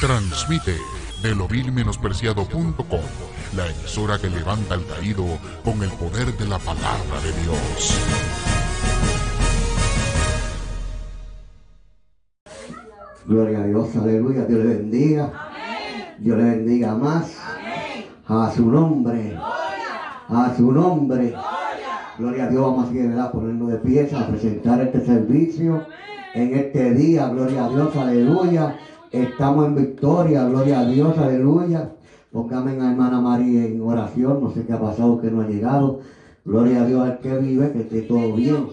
Transmite de lo menospreciado.com, la emisora que levanta al caído con el poder de la palabra de Dios. Gloria a Dios, aleluya, Dios le bendiga. Dios le bendiga más. A su nombre. A su nombre. Gloria a Dios, vamos a seguir, ¿verdad? Ponernos de pie a presentar este servicio en este día. Gloria a Dios, aleluya. Estamos en victoria, gloria a Dios, aleluya. Póngame a hermana María en oración, no sé qué ha pasado, que no ha llegado. Gloria a Dios al que vive, que esté todo bien.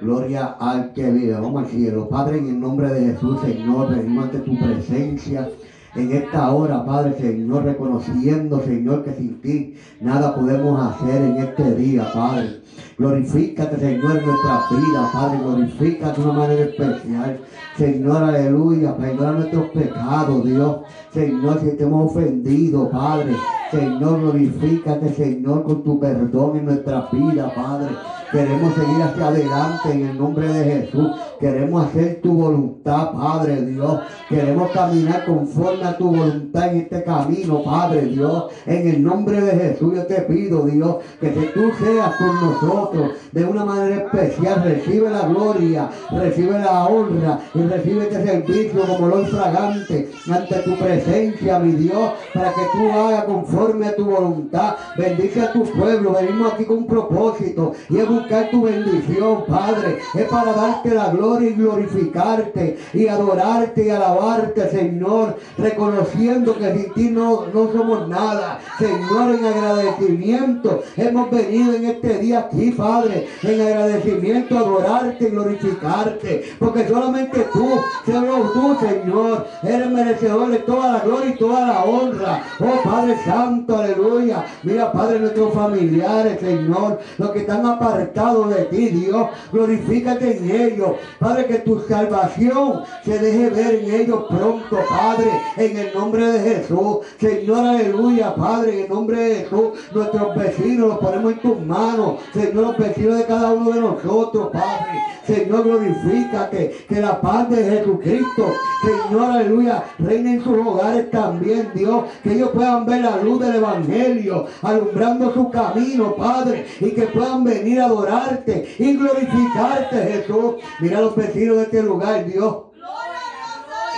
Gloria al que vive. Vamos al cielo. Padre, en el nombre de Jesús, Señor, venimos ante tu presencia en esta hora, Padre Señor, reconociendo, Señor, que sin ti nada podemos hacer en este día, Padre. Glorifícate, Señor, en nuestra vida, Padre. Glorifícate de una manera especial. Señor, aleluya. Perdona nuestros pecados, Dios. Señor, si te hemos ofendido, Padre. Señor, glorifícate, Señor, con tu perdón en nuestra vida, Padre. Queremos seguir hacia adelante en el nombre de Jesús. Queremos hacer tu voluntad, Padre Dios. Queremos caminar conforme a tu voluntad en este camino, Padre Dios. En el nombre de Jesús yo te pido, Dios, que si tú seas con nosotros de una manera especial, recibe la gloria, recibe la honra y recibe este servicio como lo fragante ante tu presencia, mi Dios, para que tú hagas conforme a tu voluntad. Bendice a tu pueblo. Venimos aquí con un propósito y es buscar tu bendición, Padre. Es para darte la gloria y glorificarte y adorarte y alabarte, Señor, reconociendo que sin ti no, no somos nada. Señor, en agradecimiento hemos venido en este día aquí, Padre, en agradecimiento adorarte y glorificarte, porque solamente tú, solo tú, Señor, eres merecedor de toda la gloria y toda la honra. Oh Padre Santo, aleluya. Mira, Padre, nuestros familiares, Señor, los que están apartados de ti, Dios. Glorifícate en ellos. Padre, que tu salvación se deje ver en ellos pronto, Padre, en el nombre de Jesús. Señor, aleluya, Padre, en el nombre de Jesús. Nuestros vecinos los ponemos en tus manos. Señor, los vecinos de cada uno de nosotros, Padre. Señor, glorifícate. Que la paz de Jesucristo, Señor, aleluya, reine en sus hogares también, Dios. Que ellos puedan ver la luz del Evangelio, alumbrando su camino, Padre. Y que puedan venir a adorarte y glorificarte, Jesús. Mira los vecinos de este lugar, Dios.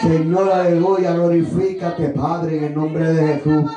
Señor, aleluya, glorifícate, Padre, en el nombre de Jesús.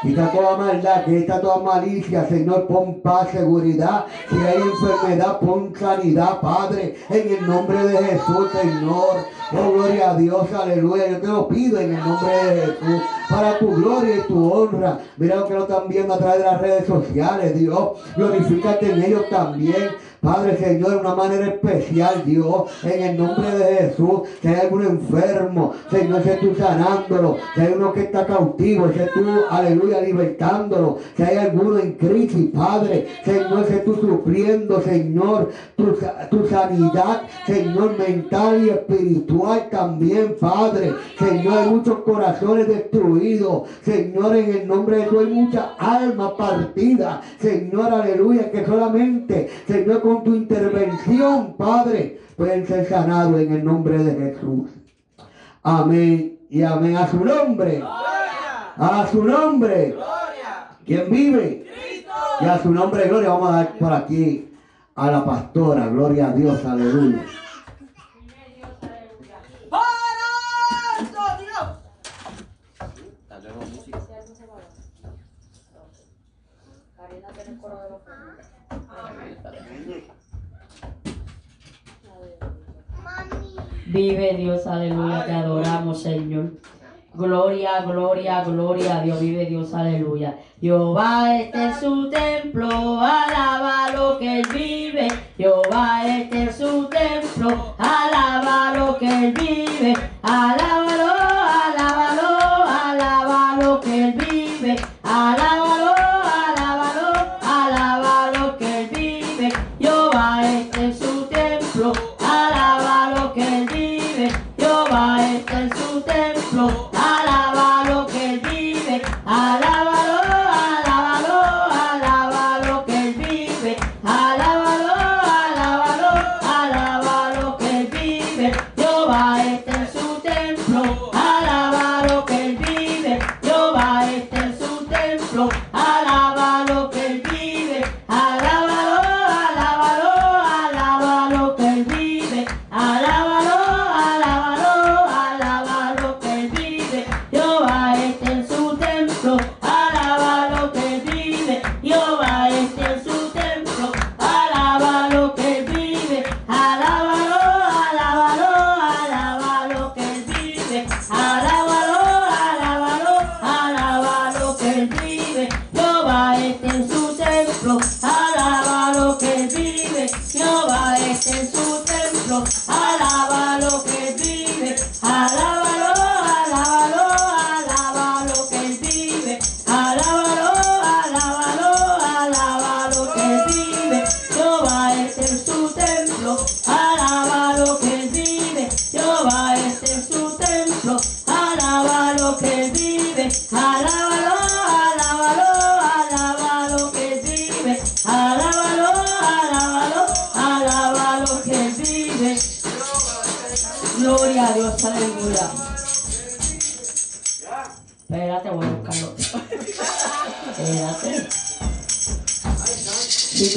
Quita toda maldad, quita toda malicia, Señor, pon paz, seguridad. Si hay enfermedad, pon sanidad, Padre, en el nombre de Jesús, Señor. Oh, gloria a Dios, aleluya. Yo te lo pido en el nombre de Jesús, para tu gloria y tu honra. Mira lo que lo están viendo a través de las redes sociales, Dios. Glorifícate en ellos también. Padre Señor, de una manera especial, Dios, en el nombre de Jesús. Si hay algún enfermo, Señor, sé tú sanándolo. Si hay uno que está cautivo, sé tú, aleluya, libertándolo. Si hay alguno en crisis, Padre, Señor, sé tú sufriendo, Señor, tu, sanidad, Señor, mental y espiritual también, Padre. Señor, hay muchos corazones destruidos. Señor, en el nombre de Jesús hay muchas almas partidas. Señor, aleluya, que solamente, Señor, con tu intervención, Padre, pueden ser sanados en el nombre de Jesús. Amén y amén. A su nombre. A su nombre. ¿Quién vive? Y a su nombre, gloria. Vamos a dar por aquí a la pastora. Gloria a Dios. Aleluya. Vive Dios, aleluya, te adoramos, Señor. Gloria, gloria, gloria a Dios, vive Dios, aleluya. Jehová este es su templo, alaba lo que él vive. Jehová este es su templo, alaba lo que él vive. Alábalo,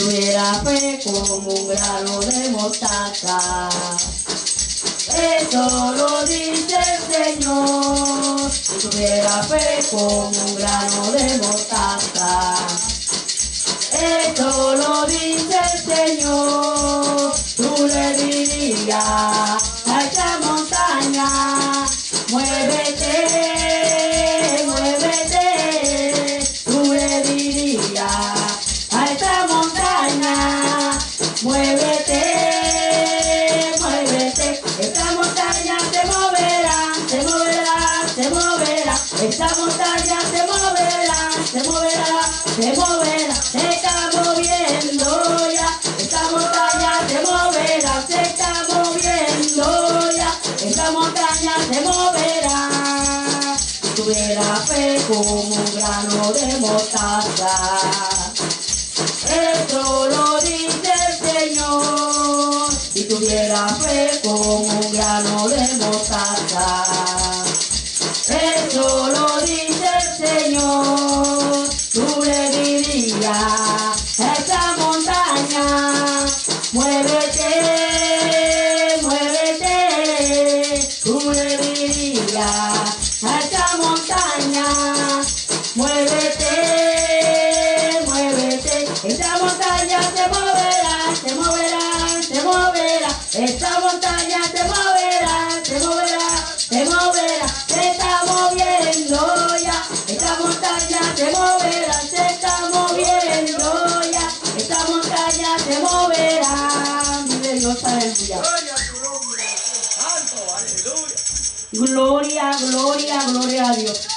tuviera fe como un grano de mostaza, eso lo dice el Señor. Si tuviera fe como un grano de mostaza, eso lo dice el Señor. Tú le dirías a esa montaña, muévete, se moverá. Vive Dios, aleluya. Gloria, gloria, gloria a Dios.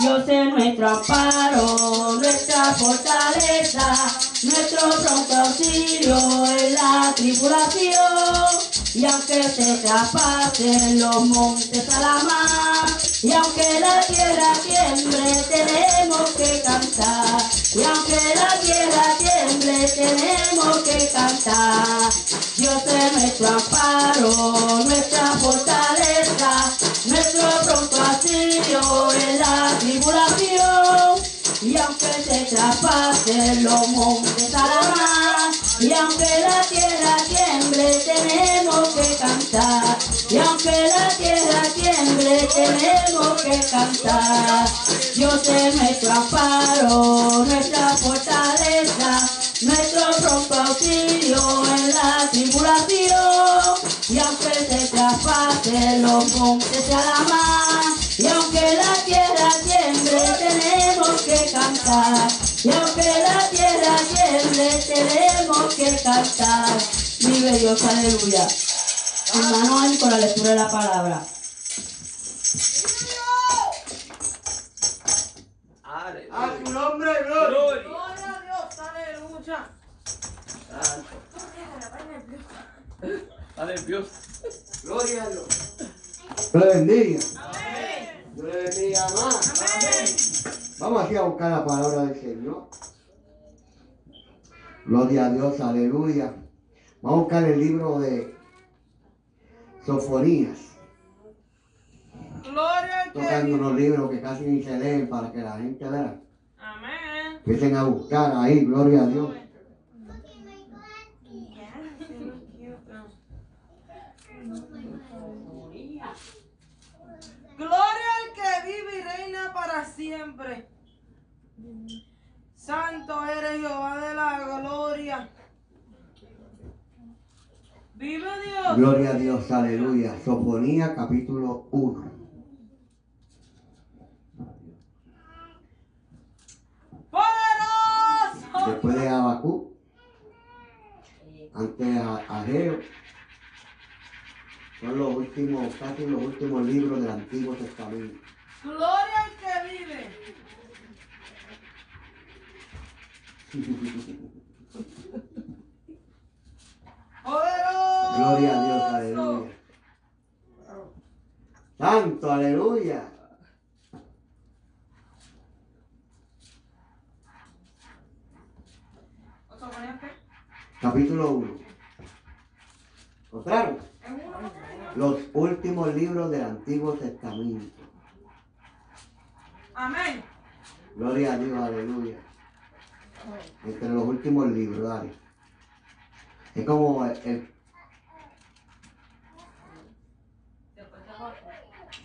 Dios es nuestro amparo, nuestra fortaleza, nuestro pronto auxilio en la tribulación. Y aunque se traspasen los montes a la mar, y aunque la tierra tiemble, tenemos que cantar. Y aunque la tierra tiemble, tenemos que cantar. Dios es nuestro amparo, nuestra fortaleza, nuestro pronto auxilio en la tribulación. Y aunque se traspasen los montes a la mar, y aunque la tierra tiemble, tenemos que cantar. Y aunque la tierra tiemble, tenemos que cantar. Dios es nuestro amparo, nuestra fortaleza, nuestro pronto auxilio en la tribulación. Y aunque se traspasen los montes a la mar, y aunque la tierra tiemble, tenemos que cantar. Y aunque la tierra tiemble, tenemos que cantar. Vive Dios, aleluya. Hermano, ahí con la lectura de la palabra. A tu nombre, gloria. Gloria. Gloria a Dios, aleluya. Santo. Está nervioso. Gloria a Dios. Dios le bendiga. Le bendiga más. Vamos aquí a buscar la palabra del Señor. Gloria a Dios, aleluya. Vamos a buscar el libro de Sofonías. Gloria al Tocando unos libros que casi ni se leen para que la gente vea. Amén. Empiecen a buscar ahí, gloria a Dios. Gloria al que vive y reina para siempre. Santo eres Jehová de la gloria. Vive Dios. Gloria a Dios, aleluya. Sofonía capítulo 1. Poderoso. Después de Abacú, antes de Ageo, son los últimos, casi los últimos libros del Antiguo Testamento. Gloria al que vive. Gloria a Dios, aleluya. Santo, aleluya. Capítulo 1. ¿Encontraron? Los últimos libros del Antiguo Testamento. Amén. Gloria a Dios, aleluya. Entre los últimos libros, dale. Es como el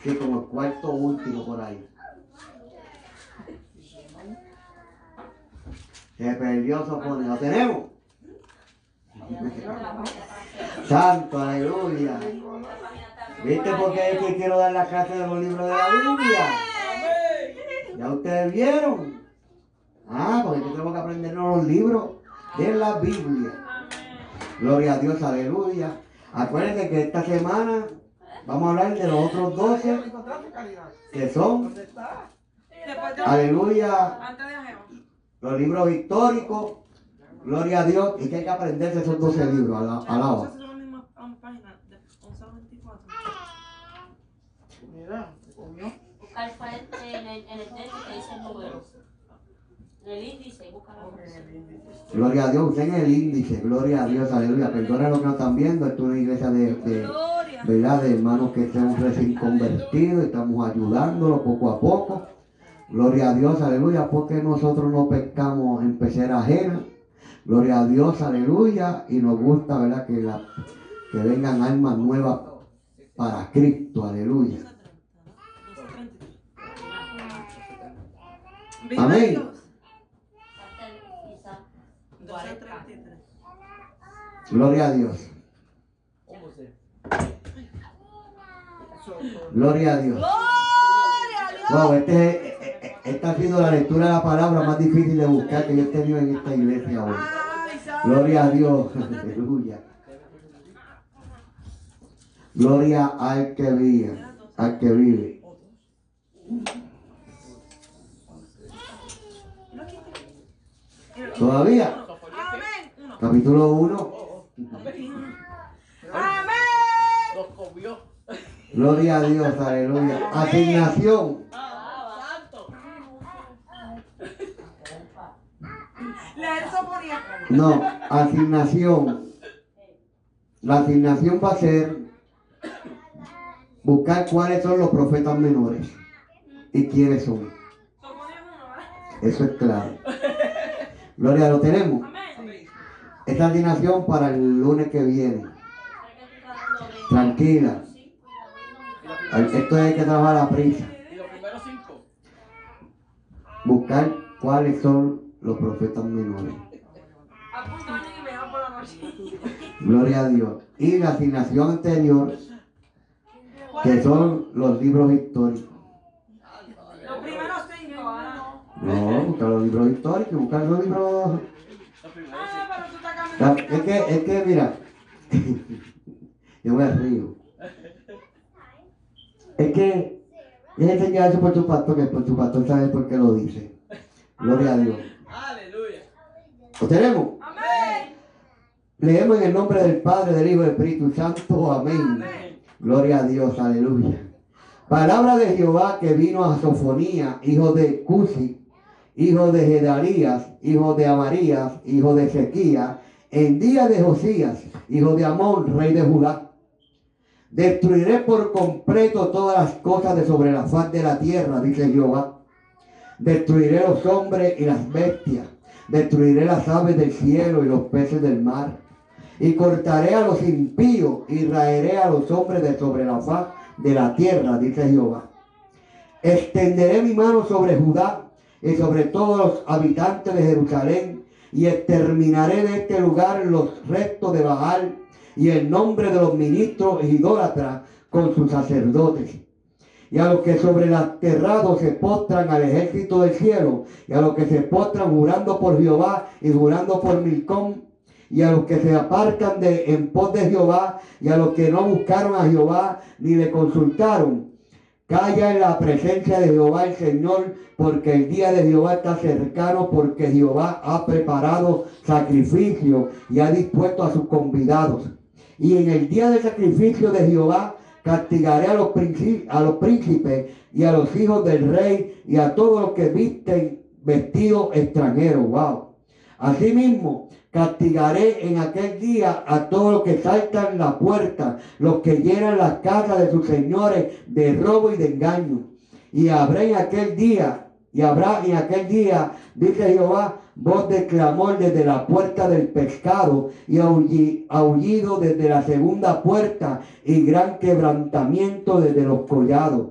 sí, como el cuarto último por ahí. Se perdió Sofone. ¿Lo tenemos? Santo, aleluya. ¿Viste por qué es que quiero dar la clase de los libros de la Biblia? ¿Ya ustedes vieron? Ah, porque tenemos que aprendernos los libros de la Biblia. Gloria a Dios, aleluya. Acuérdense que esta semana vamos a hablar de los otros 12 que son, aleluya, antes de Ageo. los libros históricos. Gloria a Dios. Y que hay que aprenderse esos 12 libros. ala- Alaba. Esas son las mismas um, páginas de 11 a 24. Buscar en el, en el texto que dice el. En índice, busca la cosa. Gloria a Dios. Usen el índice. Gloria a Dios, aleluya. Perdona lo que nos están viendo. Esto es una iglesia de, de, Gloria. ¿verdad? De hermanos que estamos recién convertidos, estamos ayudándolos poco a poco. Gloria a Dios, aleluya, porque nosotros no pescamos en pecera ajena. Gloria a Dios, aleluya, y nos gusta, ¿verdad? Que, la, que vengan almas nuevas para Cristo, aleluya. Amén. Dios. Quizá 12:33. Gloria a Dios, gloria a Dios. Gloria a Dios. Wow, este, eh, esta ha sido la lectura de la palabra más difícil de buscar que yo he tenido en esta iglesia hoy. Gloria a Dios, aleluya. Gloria al que vive, al que vive. Todavía. Capítulo 1, Amén. Gloria a Dios, aleluya. Asignación, ¡Santo! No, asignación. La asignación va a ser buscar cuáles son los profetas menores y quiénes son. Eso es claro. Gloria, lo tenemos. Esta asignación para el lunes que viene. Tranquila. Esto hay que trabajar a prisa. Y los primeros cinco. Buscar cuáles son los profetas menores. Apunta y me da por la noche. Gloria a Dios. Y la asignación anterior, que son los libros históricos. Los primeros cinco. No, buscar los libros históricos, buscar los libros. Los primeros Ah, pero tú estás La- caminando. Es que, es que, mira, yo me río. Es que, enseñar eso por tu pastor, que por tu pastor sabe por qué lo dice. Gloria a Dios. Aleluya. ¿Lo tenemos? Amén. Leemos en el nombre del Padre, del Hijo y del Espíritu Santo. Amén. Amén. Gloria a Dios, aleluya. Palabra de Jehová que vino a Sofonía, hijo de Cusi, hijo de Gedarías, hijo de Amarías, hijo de Ezequías, en día de Josías, hijo de Amón, rey de Judá. Destruiré por completo todas las cosas de sobre la faz de la tierra, dice Jehová. Destruiré los hombres y las bestias. Destruiré las aves del cielo y los peces del mar. Y cortaré a los impíos y raeré a los hombres de sobre la faz de la tierra, dice Jehová. Extenderé mi mano sobre Judá y sobre todos los habitantes de Jerusalén y exterminaré de este lugar los restos de Baal y el nombre de los ministros idólatras con sus sacerdotes. Y a los que sobre el aterrado se postran al ejército del cielo, y a los que se postran jurando por Jehová y jurando por Milcom, y a los que se apartan de en pos de Jehová, y a los que no buscaron a Jehová ni le consultaron. Calla en la presencia de Jehová el Señor, porque el día de Jehová está cercano, porque Jehová ha preparado sacrificio y ha dispuesto a sus convidados. Y en el día del sacrificio de Jehová castigaré a los, a los príncipes y a los hijos del rey y a todos los que visten vestidos extranjeros. Wow. Asimismo, castigaré en aquel día a todos los que saltan la puerta, los que llenan las casas de sus señores de robo y de engaño. Y habrá en aquel día, y habrá en aquel día, dice Jehová, voz de clamor desde la puerta del pescado y aulli- aullido desde la segunda puerta y gran quebrantamiento desde los collados.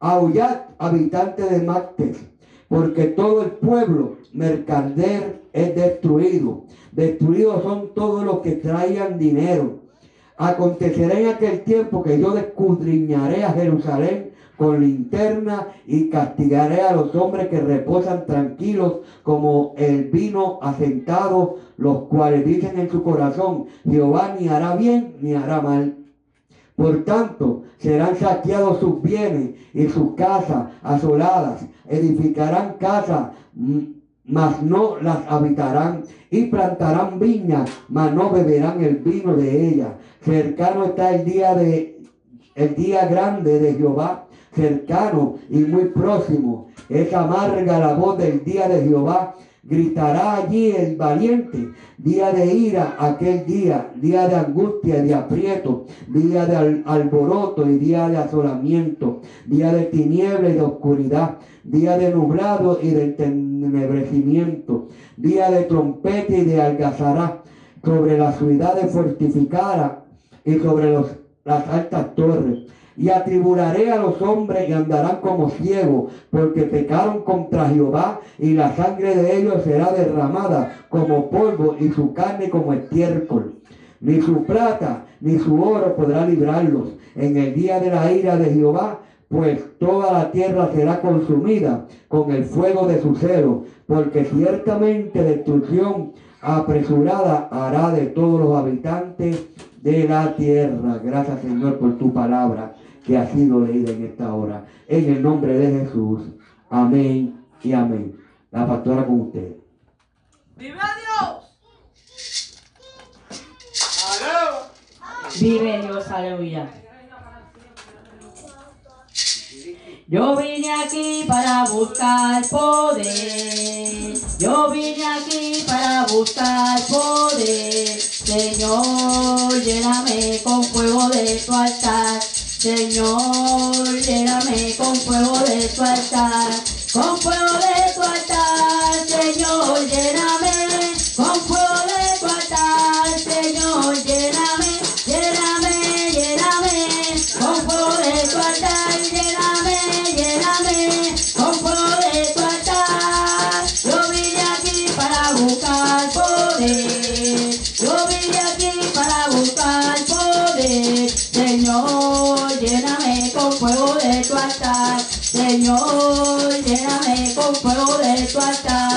Aullad, habitantes de Mactes, porque todo el pueblo mercader es destruido. Destruidos son todos los que traigan dinero. Acontecerá en aquel tiempo que yo descudriñaré a Jerusalén con linterna y castigaré a los hombres que reposan tranquilos como el vino asentado, los cuales dicen en su corazón, Jehová ni hará bien ni hará mal. Por tanto, serán saqueados sus bienes y sus casas asoladas. Edificarán casas, mm, mas no las habitarán. Y plantarán viñas, mas no beberán el vino de ellas. Cercano está el día de el día grande de Jehová, cercano y muy próximo. Es amarga la voz del día de Jehová. Gritará allí el valiente, día de ira, aquel día, día de angustia y de aprieto, día de al- alboroto y día de asolamiento, día de tiniebla y de oscuridad, día de nublado y de entenebrecimiento, día de trompeta y de algazará, sobre las ciudades fortificadas y sobre los, las altas torres. Y atribularé a los hombres y andarán como ciegos, porque pecaron contra Jehová, y la sangre de ellos será derramada como polvo, y su carne como estiércol. Ni su plata ni su oro podrá librarlos en el día de la ira de Jehová, pues toda la tierra será consumida con el fuego de su celo, porque ciertamente destrucción apresurada hará de todos los habitantes de la tierra. Gracias Señor por tu palabra que ha sido leída en esta hora. En el nombre de Jesús. Amén y amén. La pastora con usted. ¡Viva Dios! ¡Aló! Vive Dios, aleluya. Yo vine aquí para buscar poder. Yo vine aquí para buscar poder. Señor, lléname con fuego de tu altar. Señor, lléname con fuego de tu altar. Con fuego de tu altar, Señor, lléname. Señor, lléname con fuego de tu altar.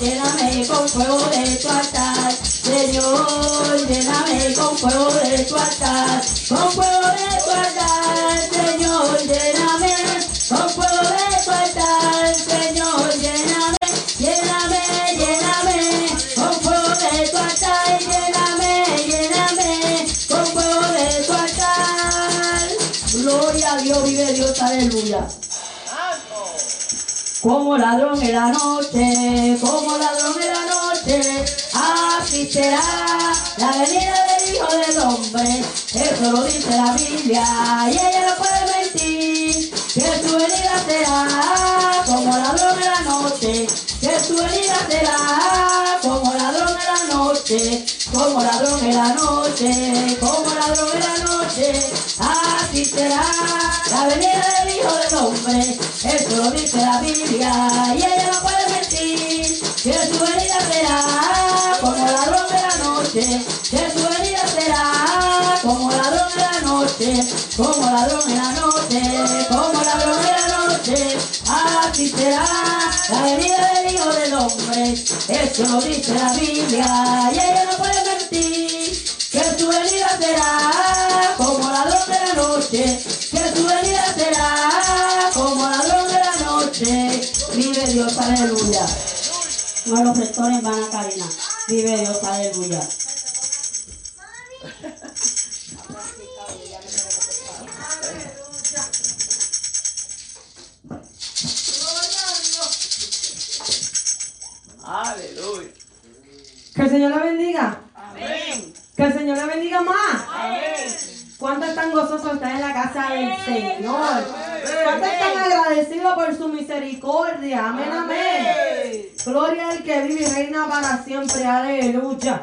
Lléname con fuego de tu altar. Señor, lléname con fuego de tu altar. Con fuego de tu altar, Como ladrón en la noche, como ladrón en la noche, así será la venida del Hijo del Hombre. Eso lo dice la Biblia y ella no puede mentir. Que su venida será como ladrón en la noche, que su venida será como ladrón en la noche, como ladrón en la noche, así será la venida del Hijo del Hombre. Eso lo dice la Biblia y ella no puede mentir, que su venida será como ladrón de la noche, que su venida será como ladrón de la noche, como ladrón en la noche, como ladrón de la noche, así será la venida del Hijo del Hombre. Eso lo dice la Biblia y ella no puede mentir, que su venida será como ladrón de la noche, que su venida será como ladrón de la noche. Vive Dios, aleluya. No los rectores van a cabina. Vive Dios. Aleluya. Que el Señor la bendiga. Amén. Que el Señor la bendiga más. Amén. ¿Cuántos están gozosos estar en la casa del Señor? ¿Cuántos están agradecidos por su misericordia? Amén, amén. Gloria al que vive y reina para siempre. Aleluya.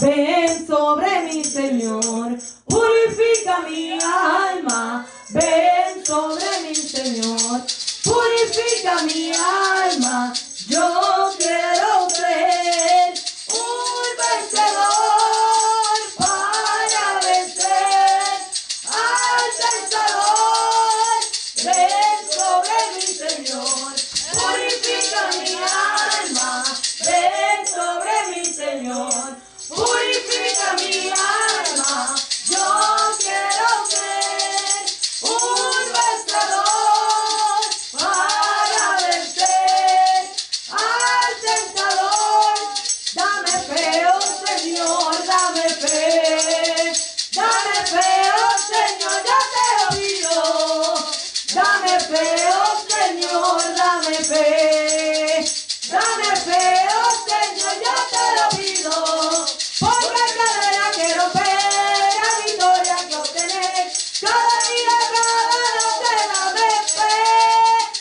Ven sobre mi Señor, purifica mi alma. Ven sobre mi Señor, purifica mi alma. Yo quiero ser Señor, yo te lo pido. Dame fe, oh Señor, dame fe. Dame fe, oh Señor, yo te lo pido. Porque cada día quiero ver la victoria que obtener. Cada día, cada noche dame fe.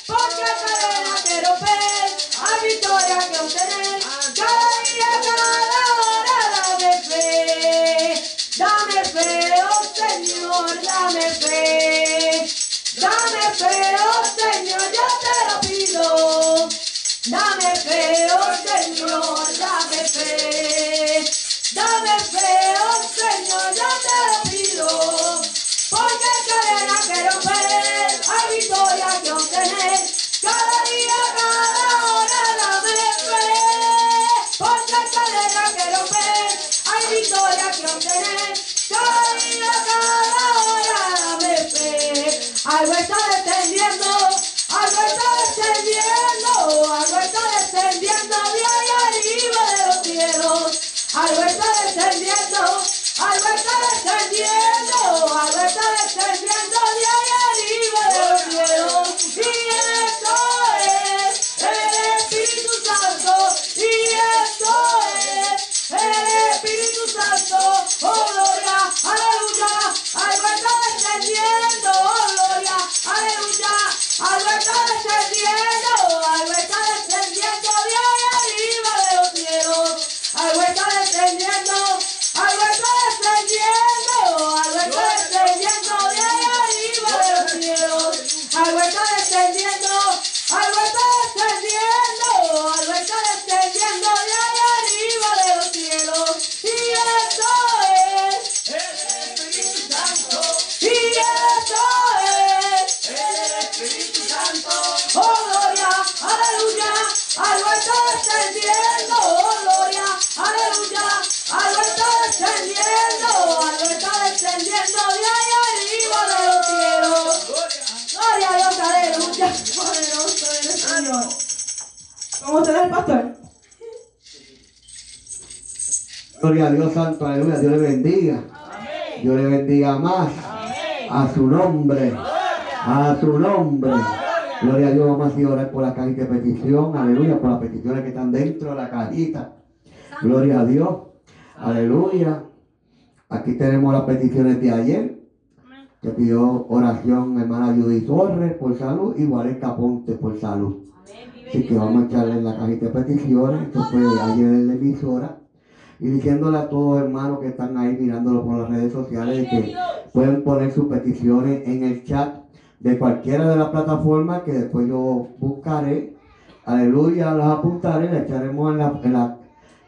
Porque cada día quiero ver la victoria que obtener. Cada día, cada hora dame fe. Dame fe, oh Dame fe. Dame fe, oh Señor, yo te lo pido. Dame fe, oh Señor, dame fe. Dame fe, oh Señor, yo te lo pido. Porque cadena quiero ver, hay victoria que obtener. Cada día, cada hora, dame fe. Porque cadena quiero ver, hay victoria que obtener. Cada día, cada hora, dame fe. Algo está descendiendo, algo está descendiendo, algo está descendiendo Gloria a Dios Santo, aleluya. Dios le bendiga. Dios le bendiga más. A su nombre. A su nombre. Gloria a Dios. Vamos a orar por la cajita de petición. Aleluya. Por las peticiones que están dentro de la cajita. Gloria a Dios. Aleluya. Aquí tenemos las peticiones de ayer. Que pidió oración hermana Judith Torres por salud y Guareca Ponte por salud. Así que vamos a echarle en la cajita de peticiones. Esto fue ayer en la emisora. Y diciéndole a todos los hermanos que están ahí mirándolo por las redes sociales que pueden poner sus peticiones en el chat de cualquiera de las plataformas que después yo buscaré. Aleluya, las apuntaré, las echaremos en la, en la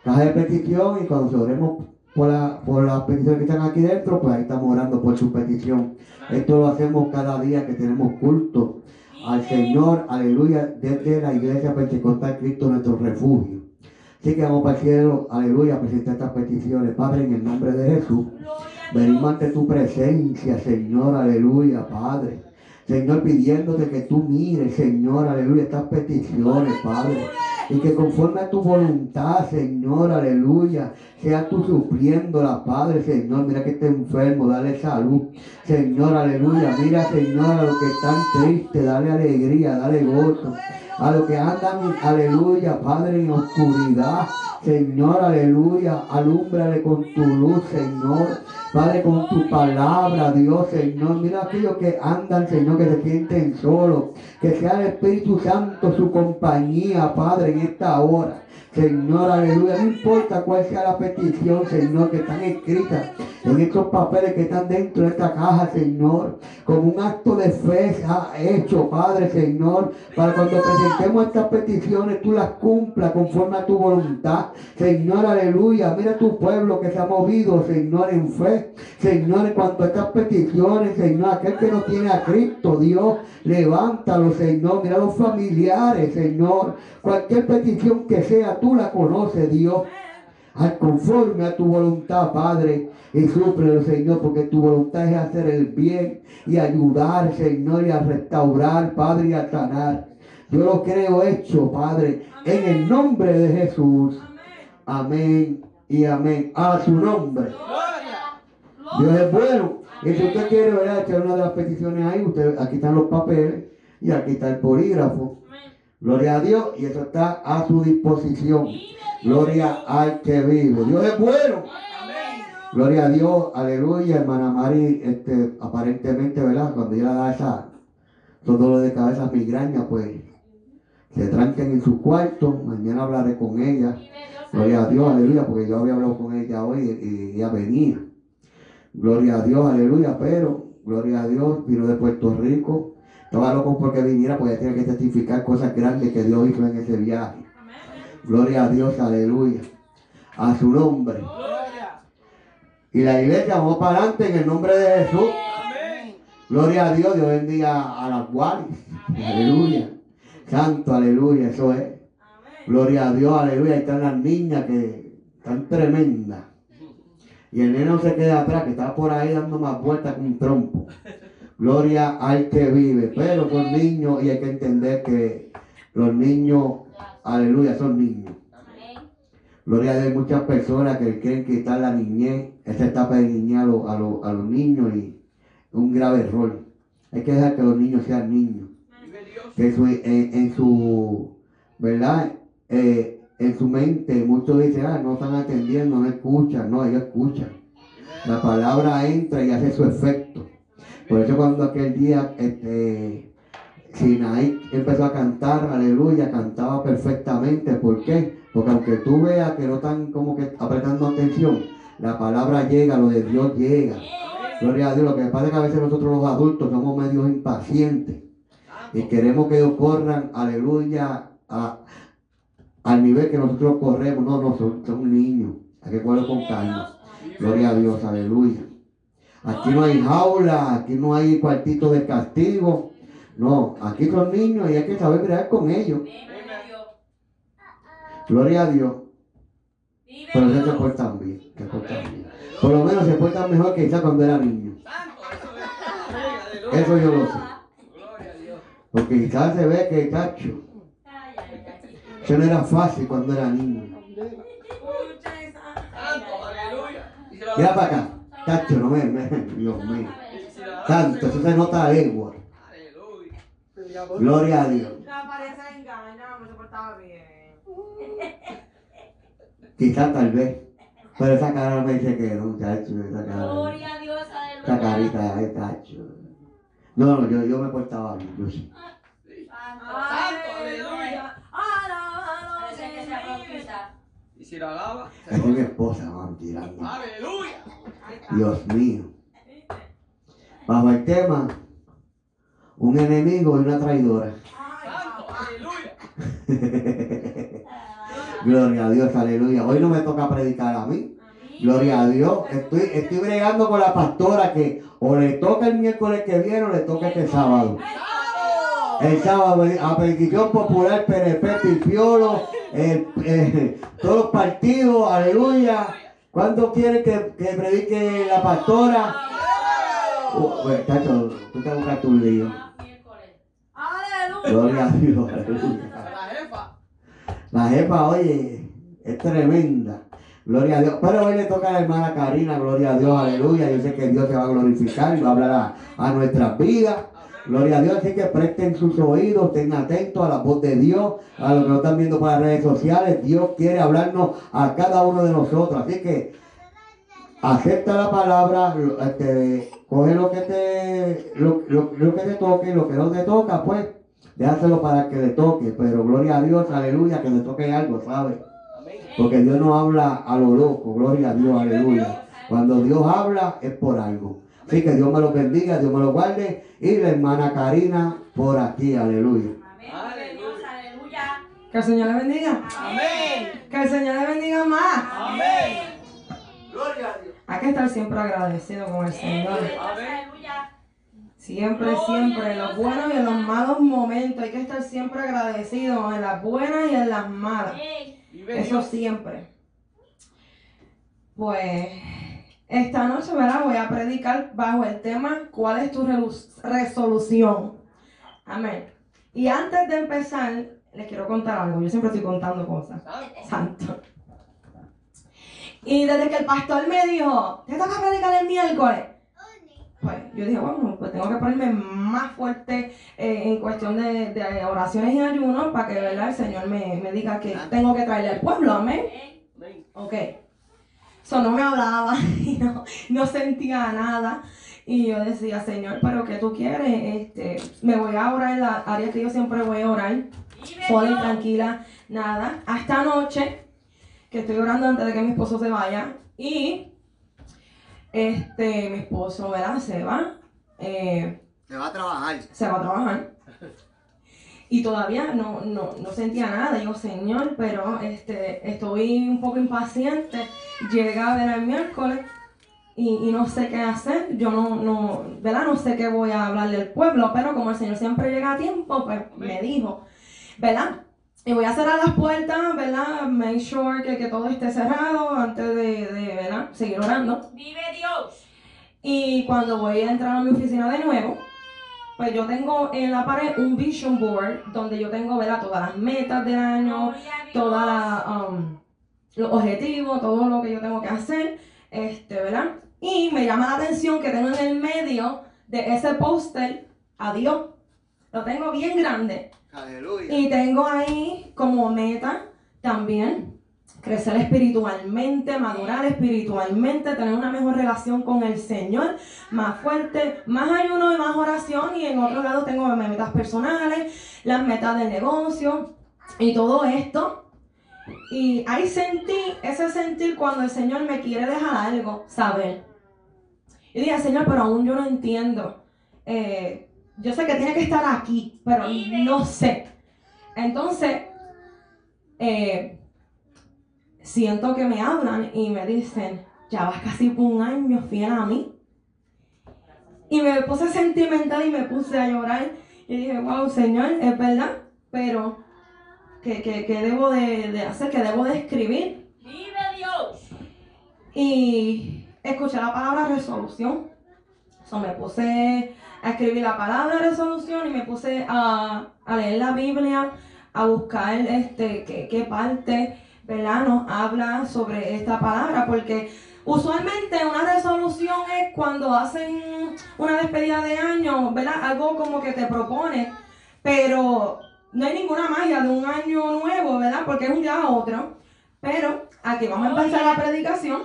caja de petición y cuando se oremos por, la- por las peticiones que están aquí dentro, pues ahí estamos orando por su petición. Esto lo hacemos cada día que tenemos culto al Señor, aleluya, desde la iglesia Pentecostal Cristo nuestro refugio. Así que vamos para el cielo, aleluya, a presentar estas peticiones. Padre, en el nombre de Jesús, venimos ante tu presencia, Señor, aleluya, Padre. Señor, pidiéndote que tú mires, Señor, aleluya, estas peticiones, Padre. Y que conforme a tu voluntad, Señor, aleluya, sea tú supliéndola, Padre, Señor. Mira que está enfermo, dale salud. Señor, aleluya. Mira, Señor, a los que están tristes, dale alegría, dale gozo. A los que andan, aleluya, Padre, en oscuridad. Señor, aleluya, alúmbrale con tu luz, Señor. Padre, con tu palabra, Dios, Señor. Mira aquellos que andan, Señor, que se sienten solos. Que sea el Espíritu Santo su compañía, Padre, en esta hora. Señor, aleluya. No importa cuál sea la petición, Señor, que están escritas en estos papeles que están dentro de esta caja, Señor. Como un acto de fe ha hecho, Padre, Señor. Para cuando presentemos estas peticiones, tú las cumplas conforme a tu voluntad. Señor, aleluya. Mira tu pueblo que se ha movido, Señor, en fe. Señor, en cuanto a estas peticiones, Señor, aquel que no tiene a Cristo, Dios, levántalo, Señor. Mira los familiares, Señor. Cualquier petición que sea, tú la conoces, Dios. Al conforme a tu voluntad, Padre, y súplelo, Señor, porque tu voluntad es hacer el bien y ayudar, Señor, y a restaurar, Padre, y a sanar. Yo lo creo hecho, Padre, en el nombre de Jesús. Amén y amén. A su nombre. Gloria. Dios es bueno. Y si usted quiere ¿verdad? echar una de las peticiones ahí, usted, aquí están los papeles y aquí está el polígrafo. Gloria a Dios y eso está a su disposición. Gloria al que vive. Dios es bueno. Gloria a Dios, aleluya, hermana Mari, este, aparentemente, ¿verdad? Cuando ella da esa, esos de cabeza, migraña, pues, se tranquen en su cuarto, mañana hablaré con ella. Gloria a Dios, aleluya, porque yo había hablado con ella hoy y, y ella venía. Gloria a Dios, aleluya, pero, gloria a Dios, vino de Puerto Rico. Estaba loco porque viniera, pues tiene que testificar cosas grandes que Dios hizo en ese viaje. Gloria a Dios, aleluya. A su nombre. Y la iglesia, vamos para adelante en el nombre de Jesús. Gloria a Dios, Dios bendiga a las guardias. Aleluya. Santo, aleluya, eso es. Gloria a Dios, aleluya. Ahí están las niñas que están tremendas. Y el nene no se queda atrás, que está por ahí dando más vueltas que un trompo. Gloria al que vive. Pero son niños y hay que entender que los niños, aleluya, son niños. Gloria a Dios, muchas personas que quieren quitar la niñez, esa etapa de niñez a, los- a los- niños y un grave error. Hay que dejar que los niños sean niños. Que su- en, en su, ¿verdad? Eh, en su mente, muchos dicen, ah, no están atendiendo, no escuchan. No, ellos escuchan. La palabra entra y hace su efecto. Por eso cuando aquel día, este, Sinaí empezó a cantar, aleluya, cantaba perfectamente. ¿Por qué? Porque aunque tú veas que no están como que apretando atención, la palabra llega, lo de Dios llega. Gloria a Dios. Lo que pasa es que a veces nosotros los adultos somos medios impacientes y queremos que ellos corran, aleluya, a- al nivel que nosotros corremos. No, no, son, niños. Hay que cogerlo con calma. Gloria a Dios, aleluya. Aquí no hay jaula, aquí no hay cuartito de castigo. No, aquí son niños y hay que saber crear con ellos. Gloria a Dios. Pero ellos se portan bien, se portan bien. Por lo menos se portan mejor que quizás cuando era niño. Santo, eso yo lo sé. Gloria a Dios. Porque quizás se ve que, cacho, eso no era fácil cuando era niño. Mira para acá. Cacho, no me, me- Dios mío. Santo, eso se nota lengua. Aleluya. Gloria a Dios. Quizás tal vez. Pero esa cara me dice que no, cacho, esa cara. Gloria a Dios, Esa carita, ay, cacho. No, no, yo, yo me portaba bien, yo sí. Santo, aleluya. Alábalo, Parece que se Señor. bautiza. Y si lo alaba, se Así mi esposa van tirando. Aleluya. Dios mío. Bajo el tema, un enemigo y una traidora. Aleluya. Gloria a Dios, aleluya. Hoy no me toca predicar a mí. Gloria a Dios. Estoy, estoy bregando con la pastora que o le toca el miércoles que viene o le toca este sábado. El sábado a petición popular, PNP, Pipiolo, el- eh, todos los partidos, aleluya. ¿Cuándo quiere que, que predique la pastora? Uh, pues, tacho, tú te buscas tu lío. Gloria a Dios, aleluya. La jefa. La jefa, oye, es tremenda. Gloria a Dios. Pero hoy le toca a la hermana Karina, gloria a Dios, aleluya. Yo sé que Dios se va a glorificar y va a hablar a, a nuestras vidas. Gloria a Dios, así que presten sus oídos, estén atentos a la voz de Dios, a lo que nos están viendo por las redes sociales. Dios quiere hablarnos a cada uno de nosotros. Así que acepta la palabra, este, coge lo que te, lo, lo- que te toque, lo que no te toca, pues, déjaselo para que le toque. Pero gloria a Dios, aleluya, que le toque algo, ¿sabes? Porque Dios no habla a lo loco, gloria a Dios, aleluya. Cuando Dios habla es por algo. Así que Dios me lo bendiga, Dios me lo guarde. Y la hermana Karina por aquí, aleluya. Aleluya. Que el Señor le bendiga. Amén. Que el Señor le bendiga más. Amén. Gloria a Dios. Hay que estar siempre agradecido con el Señor. Amén. Siempre, siempre, en los buenos y en los malos momentos. Hay que estar siempre agradecido en las buenas y en las malas. Eso siempre. Pues esta noche, ¿verdad? Voy a predicar bajo el tema ¿Cuál es tu resolución? Amén. Y antes de empezar, les quiero contar algo. Yo siempre estoy contando cosas. Santo. Y desde que el pastor me dijo, te toca predicar el miércoles. Pues yo dije, bueno, pues tengo que ponerme más fuerte eh, en cuestión de, de oraciones y ayunos para que ¿verdad? el Señor me, me diga que tengo que traerle al pueblo, amén. Amén. Ok. So no me hablaba y no, no sentía nada. Y yo decía, Señor, pero ¿qué tú quieres? Este, me voy a orar en la área que yo siempre voy a orar sola y tranquila, nada. Hasta anoche, que estoy orando antes de que mi esposo se vaya. Y este, mi esposo, ¿verdad? Se va. eh, Se va a trabajar. se va a trabajar. Y todavía no, no, no sentía nada. Digo, Señor, pero este, estoy un poco impaciente. Llega a ver el miércoles y, y no sé qué hacer. Yo no, no, ¿verdad? No sé qué voy a hablarle al pueblo, pero como el Señor siempre llega a tiempo, pues me dijo, ¿verdad? Y voy a cerrar las puertas, ¿verdad? Make sure que, que todo esté cerrado antes de, de, ¿verdad? Seguir orando. Vive Dios. Y cuando voy a entrar a mi oficina de nuevo, pues yo tengo en la pared un vision board donde yo tengo, ¿verdad? Todas las metas del año, todos um, los objetivos, todo lo que yo tengo que hacer, este, ¿verdad? Y me llama la atención que tengo en el medio de ese póster a Dios. Lo tengo bien grande. Aleluya. Y tengo ahí como meta también crecer espiritualmente, madurar espiritualmente, tener una mejor relación con el Señor, más fuerte, más ayuno y más oración. Y en otro lado tengo mis metas personales, las metas del negocio y todo esto. Y ahí sentí ese sentir cuando el Señor me quiere dejar algo, saber. Y dije, Señor, pero aún yo no entiendo. Eh, yo sé que tiene que estar aquí, pero no sé. Entonces, eh, siento que me hablan y me dicen, ya vas casi por un año fiel a mí. Y me puse sentimental y me puse a llorar. Y dije, wow, Señor, es verdad, pero ¿qué, qué- qué debo de, de hacer? ¿Qué debo de escribir? Vive Dios. Y escuché la palabra resolución. So, me puse a escribir la palabra resolución y me puse a, a leer la Biblia, a buscar este, qué, qué parte ¿verdad? nos habla sobre esta palabra, porque usualmente una resolución es cuando hacen una despedida de año, ¿verdad? algo como que te propone, pero no hay ninguna magia de un año nuevo, ¿verdad? porque es un día a otro. Pero aquí vamos a empezar la predicación.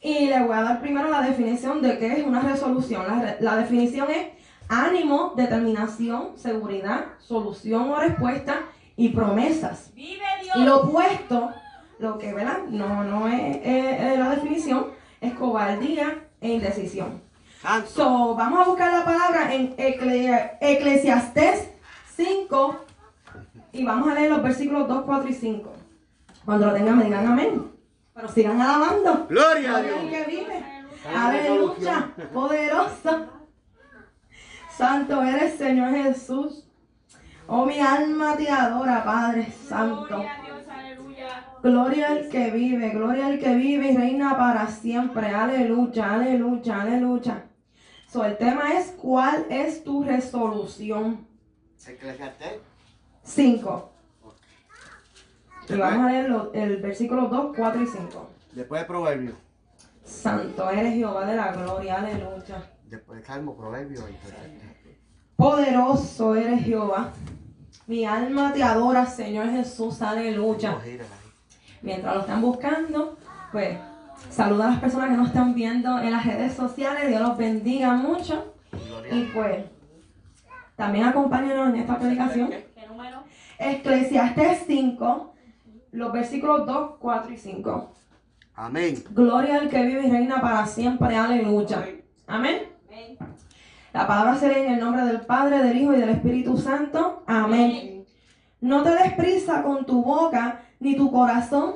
Y le voy a dar primero la definición de qué es una resolución. La, re- la definición es ánimo, determinación, seguridad, solución o respuesta y promesas. Vive Dios. Y lo opuesto lo que, ¿verdad? No, no es, es- es la definición, es cobardía e indecisión. Santo. So, vamos a buscar la palabra en Ecle- Eclesiastés 5 y vamos a leer los versículos 2, 4 y 5. Cuando lo tengan me digan amén. Pero sigan alabando. Gloria a Dios. que vive. Aleluya. Poderoso. Santo eres, Señor Jesús. Oh, mi alma te adora, Padre Santo. Gloria a Dios, aleluya. Gloria al que vive, gloria al que vive y reina para siempre. Aleluya, aleluya, aleluya. So, el tema es, ¿cuál es tu resolución? Eclesiastés. 5. Y vamos a leer lo- el versículo 2, 4 y 5. Después de Proverbio. Santo eres Jehová de la gloria, aleluya. Después de Salmo, Proverbio. y Eclesiastés. Poderoso eres Jehová. Mi alma te adora, Señor Jesús, aleluya. Mientras lo están buscando, pues saluda a las personas que nos están viendo en las redes sociales. Dios los bendiga mucho. Y pues, también acompáñanos en esta predicación. ¿Qué número? Eclesiastés 5, los versículos 2, 4 y 5. Amén. Gloria al que vive y reina para siempre. Aleluya. Amén. La palabra se lee en el nombre del Padre, del Hijo y del Espíritu Santo. Amén. No te des prisa con tu boca, ni tu corazón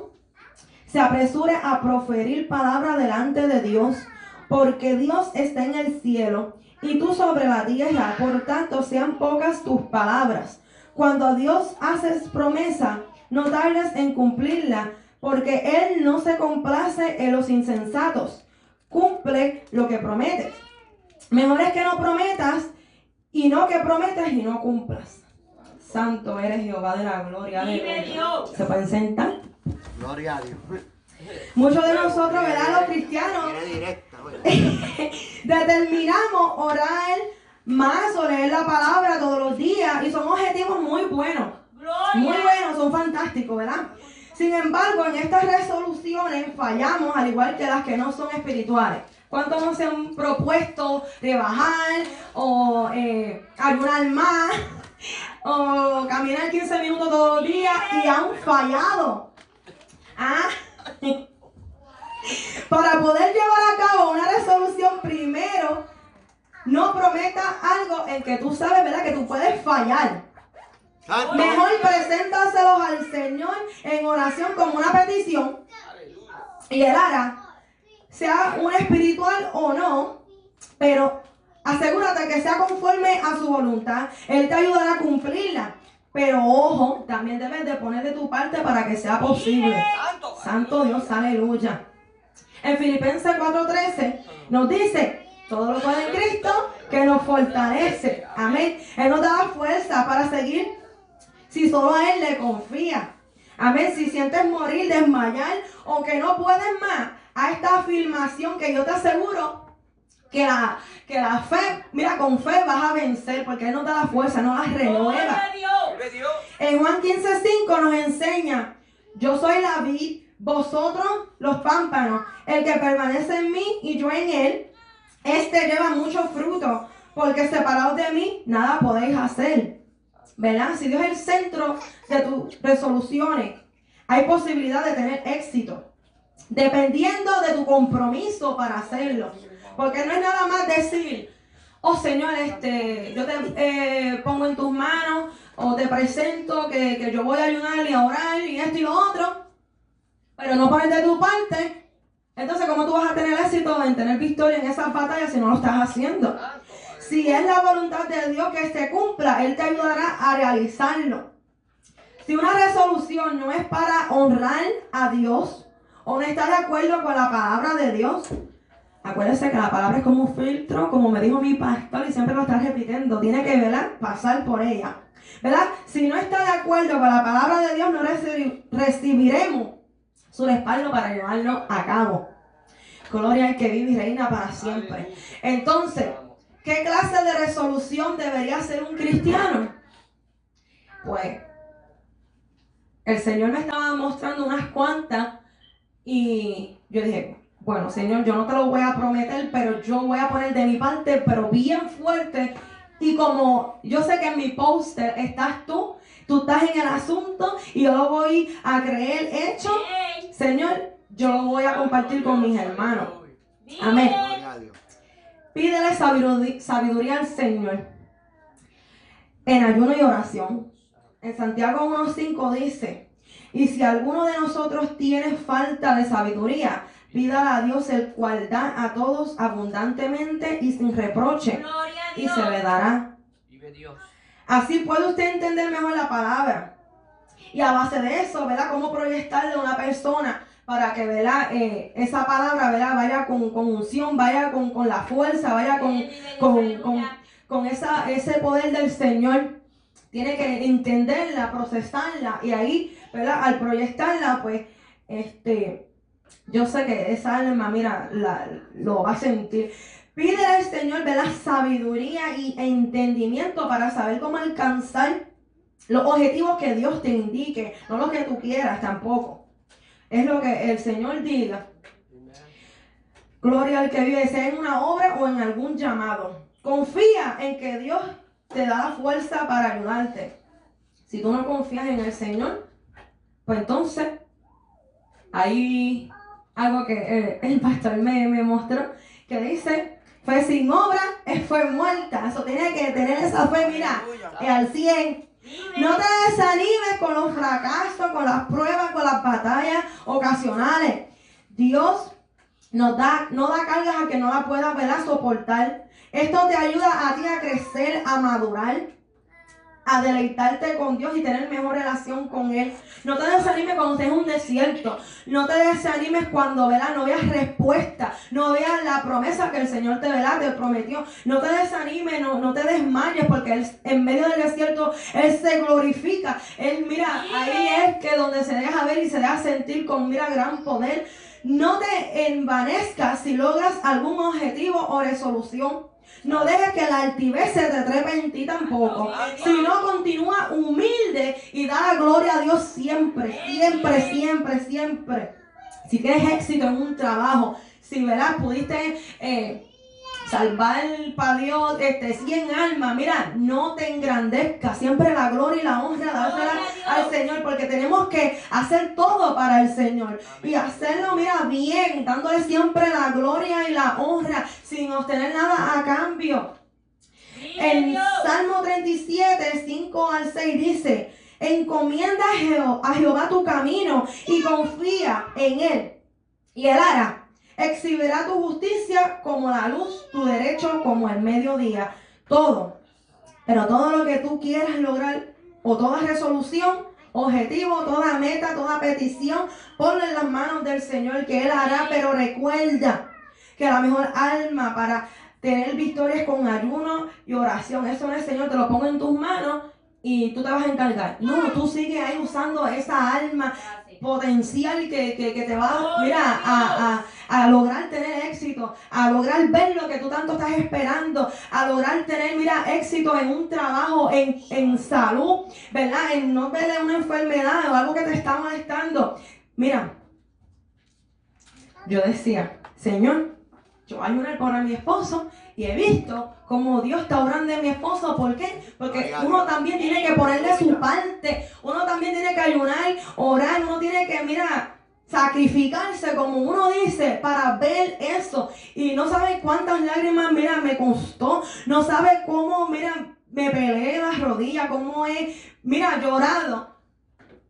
se apresure a proferir palabra delante de Dios, porque Dios está en el cielo y tú sobre la tierra, por tanto sean pocas tus palabras. Cuando Dios haces promesa, no tardes en cumplirla, porque Él no se complace en los insensatos. Cumple lo que prometes. Mejor es que no prometas y no que prometas y no cumplas. Santo eres Jehová de la gloria. Aleluya. Dios. ¿Se pueden sentar? Gloria a Dios. Muchos de nosotros, ¿verdad? Los cristianos, directa. determinamos orar más o leer la palabra todos los días y son objetivos muy buenos. Muy buenos, son fantásticos, ¿verdad? Sin embargo, en estas resoluciones fallamos al igual que las que no son espirituales. ¿Cuántos no se han propuesto rebajar o eh, ayunar más o caminar 15 minutos todos los días y han fallado? Ah. Para poder llevar a cabo una resolución primero, no prometas algo en que tú sabes, ¿verdad? Que tú puedes fallar. Mejor preséntaselos al Señor en oración como una petición. Y Él hará, sea un espiritual o no, pero asegúrate que sea conforme a su voluntad. Él te ayudará a cumplirla. Pero ojo, también debes de poner de tu parte para que sea posible. Santo. Santo Dios, aleluya. En Filipenses 4:13 nos dice, todo lo puede en Cristo que nos fortalece. Amén. Él nos da la fuerza para seguir si solo a Él le confía. Amén. Si sientes morir, desmayar o que no puedes más, a esta afirmación que yo te aseguro que la, que la fe, mira, con fe vas a vencer porque Él nos da la fuerza, nos la renueva. En Juan 15:5 nos enseña, yo soy la vid, vosotros los pámpanos, el que permanece en mí y yo en él, este lleva mucho fruto, porque separados de mí nada podéis hacer. ¿Verdad? Si Dios es el centro de tus resoluciones, hay posibilidad de tener éxito, dependiendo de tu compromiso para hacerlo. Porque no es nada más decir, oh Señor, este, yo te eh, pongo en tus manos o te presento que, que yo voy a ayudar y a orar y esto y lo otro, pero no pones de tu parte. Entonces, ¿cómo tú vas a tener éxito en tener victoria en esas batallas si no lo estás haciendo? Si es la voluntad de Dios que se cumpla, Él te ayudará a realizarlo. Si una resolución no es para honrar a Dios o no está de acuerdo con la palabra de Dios, acuérdese que la palabra es como un filtro, como me dijo mi pastor y siempre lo está repitiendo, tiene que ¿verdad? pasar por ella. ¿Verdad? Si no está de acuerdo con la palabra de Dios, no reci- recibiremos su respaldo para llevarlo a cabo. Gloria al que vive y reina para siempre. Entonces, ¿qué clase de resolución debería ser un cristiano? Pues, el Señor me estaba mostrando unas cuantas y yo dije, bueno, Señor, yo no te lo voy a prometer, pero yo voy a poner de mi parte, pero bien fuerte. Y como yo sé que en mi póster estás tú, tú estás en el asunto y yo lo voy a creer hecho. Señor, yo lo voy a compartir con mis hermanos. Amén. Pídele sabiduría al Señor en ayuno y oración. En Santiago 1.5 dice, y si alguno de nosotros tiene falta de sabiduría, pídala a Dios el cual da a todos abundantemente y sin reproche, y se le dará. Vive Dios. Así puede usted entender mejor la palabra. Y a base de eso, ¿verdad? Cómo proyectarle a una persona para que, ¿verdad? Eh, esa palabra, ¿verdad? Vaya con, con unción, vaya con, con la fuerza, vaya con, con, con esa, ese poder del Señor. Tiene que entenderla, procesarla y ahí, Al proyectarla, pues, este, yo sé que esa alma, mira, lo va a sentir. Pídele al Señor, ¿verdad? Sabiduría y entendimiento para saber cómo alcanzar los objetivos que Dios te indique, no lo que tú quieras tampoco. Es lo que el Señor diga. Gloria al que vive, sea en una obra o en algún llamado. Confía en que Dios te da la fuerza para ayudarte. Si tú no confías en el Señor, pues entonces hay algo que eh, el pastor me, me mostró que dice, fe sin obra fe muerta. Eso tiene que tener esa fe, mira, eh, al 100. No te desanimes con los fracasos, con las pruebas, con las batallas ocasionales. Dios nos da, no da cargas a que no la puedas soportar. Esto te ayuda a ti a crecer, a madurar, a deleitarte con Dios y tener mejor relación con Él. No te desanimes cuando estés en un desierto. No te desanimes cuando ¿verdad? no veas respuesta. No veas la promesa que el Señor te, ¿verdad? te prometió. No te desanimes, no, no te desmayes porque Él, en medio del desierto Él se glorifica. Él, mira, ahí es que donde se deja ver y se deja sentir con, mira, gran poder. No te envanezcas si logras algún objetivo o resolución. No dejes que la altivez se te trepe en ti tampoco. Sino continúa humilde y da la gloria a Dios siempre, siempre, siempre, siempre. Si tienes éxito en un trabajo, si verás, pudiste eh, salvar para Dios este, 100 almas, mira, no te engrandezcas. Siempre la gloria y la honra dársela al Señor, porque tenemos que hacer todo para el Señor y hacerlo, mira, bien, dándole siempre la gloria y la honra sin obtener nada a cambio. En. Salmo 37, 5 al 6 dice, encomienda a Jeho- a Jehová tu camino y confía en él. Y él hará. Exhibirá tu justicia como la luz, tu derecho como el mediodía. Todo. Pero todo lo que tú quieras lograr, o toda resolución, objetivo, toda meta, toda petición, ponlo en las manos del Señor que Él hará. Pero recuerda que la mejor alma para tener victorias con ayuno y oración. Eso no es, Señor, te lo pongo en tus manos y tú te vas a encargar. No, tú sigues ahí usando esa alma potencial que, que, que te va mira, a, a, a lograr tener éxito, a lograr ver lo que tú tanto estás esperando, a lograr tener, mira, éxito en un trabajo, en, en salud, ¿verdad? En no ver una enfermedad o algo que te está molestando. Mira, yo decía, Señor, yo voy a ayunar por mi esposo y he visto cómo Dios está orando en mi esposo. ¿Por qué? Porque uno también tiene que ponerle su parte. Uno también tiene que ayunar, orar. Uno tiene que, mira, sacrificarse, como uno dice, para ver eso. Y no sabe cuántas lágrimas, mira, me costó. No sabe cómo, mira, me peleé las rodillas, cómo he, mira, llorado.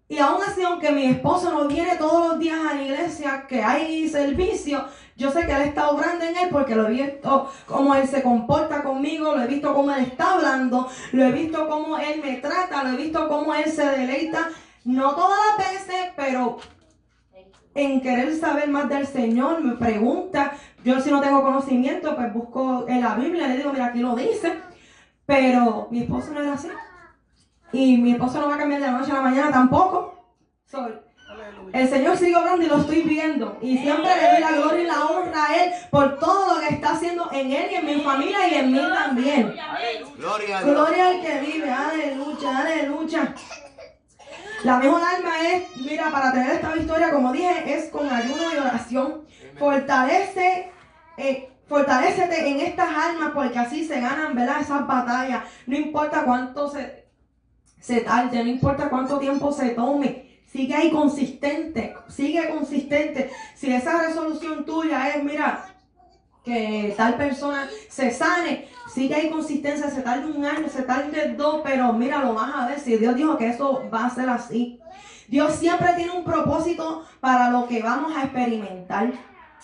Y aún así, aunque mi esposo no viene todos los días a la iglesia, que hay servicio, yo sé que él está obrando en él porque lo he visto cómo él se comporta conmigo, lo he visto cómo él está hablando, lo he visto cómo él me trata, lo he visto cómo él se deleita, no todas las veces, pero en querer saber más del Señor, me pregunta, yo si no tengo conocimiento, pues busco en la Biblia, le digo, mira, aquí lo dice, pero mi esposo no es así. Y mi esposo no va a cambiar de la noche a la mañana tampoco. El Señor sigue obrando y lo estoy viendo. Y siempre le doy la gloria y la honra a Él por todo lo que está haciendo en Él y en mi familia y en mí también. Gloria a Dios. Gloria al que vive, aleluya, aleluya. La mejor alma es, mira, para tener esta victoria, como dije, es con ayuno y oración. Fortalece, eh, fortalecete en estas almas porque así se ganan, ¿verdad? Esas batallas. No importa cuánto se, se tarde, no importa cuánto tiempo se tome. Sigue ahí consistente, sigue consistente. Si esa resolución tuya es, mira, que tal persona se sane, sigue ahí consistencia, se tarde un año, se tarde dos, pero mira, lo vas a ver. Si Dios dijo que eso va a ser así. Dios siempre tiene un propósito para lo que vamos a experimentar.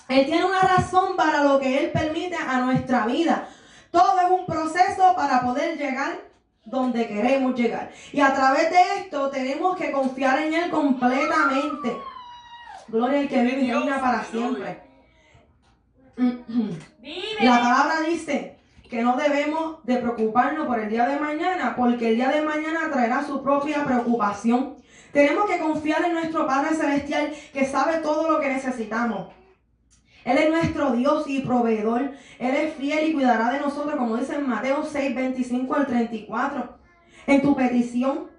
Él tiene una razón para lo que Él permite a nuestra vida. Todo es un proceso para poder llegar donde queremos llegar. Y a través de esto tenemos que confiar en Él completamente. Gloria al que vive y reina para siempre. La palabra dice que no debemos de preocuparnos por el día de mañana, porque el día de mañana traerá su propia preocupación. Tenemos que confiar en nuestro Padre Celestial que sabe todo lo que necesitamos. Él es nuestro Dios y proveedor. Él es fiel y cuidará de nosotros, como dice en Mateo 6, 25 al 34. En tu petición,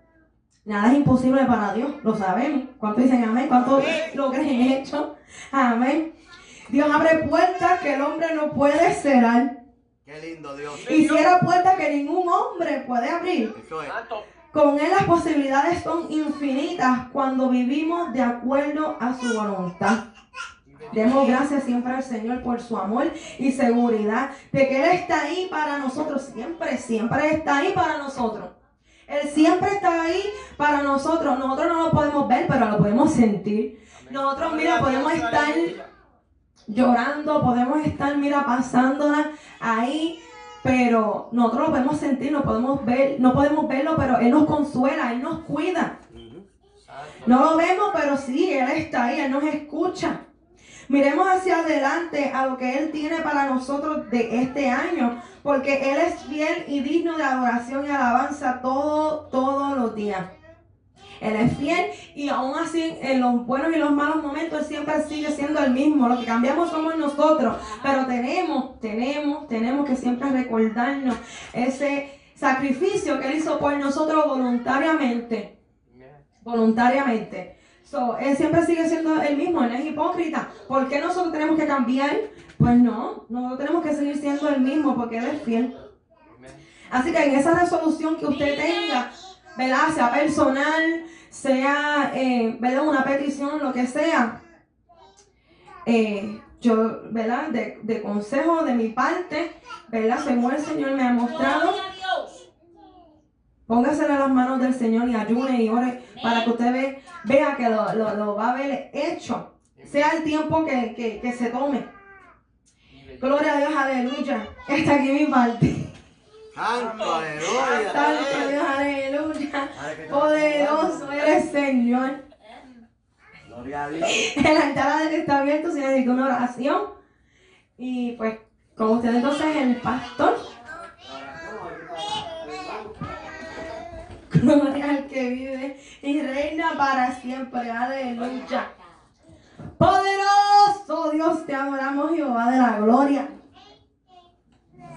nada es imposible para Dios, lo sabemos. ¿Cuántos dicen amén? ¿Cuántos lo creen hecho? Amén. Dios abre puertas que el hombre no puede cerrar. Qué lindo Dios. Y cierra puertas que ningún hombre puede abrir. Eso es. Santo. Con Él las posibilidades son infinitas cuando vivimos de acuerdo a su voluntad. Demos gracias siempre al Señor por su amor y seguridad de que Él está ahí para nosotros. Siempre, siempre está ahí para nosotros. Él siempre está ahí para nosotros. Nosotros no lo podemos ver, pero lo podemos sentir. Nosotros, mira, podemos estar llorando, podemos estar, mira, pasándola ahí, pero nosotros lo podemos sentir, no podemos ver, no podemos verlo, pero Él nos consuela, Él nos cuida. No lo vemos, pero sí, Él está ahí, Él nos escucha. Miremos hacia adelante a lo que Él tiene para nosotros de este año, porque Él es fiel y digno de adoración y alabanza todo, todos los días. Él es fiel y aún así en los buenos y los malos momentos Él siempre sigue siendo el mismo. Lo que cambiamos somos nosotros, pero tenemos, tenemos, tenemos que siempre recordarnos ese sacrificio que Él hizo por nosotros voluntariamente. Voluntariamente. So, él siempre sigue siendo el mismo, él es hipócrita. ¿Por qué nosotros tenemos que cambiar? Pues no, nosotros tenemos que seguir siendo el mismo porque él es fiel. Así que en esa resolución que usted tenga, ¿verdad? Sea personal, sea, eh. Una petición, lo que sea. eh, yo, ¿verdad? De, de consejo de mi parte, ¿verdad? Según el Señor me ha mostrado. Póngasela a las manos del Señor y ayune y ore para que usted ve- vea que lo, lo- lo va a ver hecho. Sea el tiempo que, que- que se tome. Gloria a Dios, aleluya. Está aquí mi parte. Santo, aleluya. Santo Dios, aleluya. Poderoso eres Señor. Gloria a Dios. El altar está abierto si necesita una oración. Y pues, con usted entonces el pastor. Gloria al que vive y reina para siempre. Aleluya. Poderoso Dios, te adoramos, Jehová de la gloria.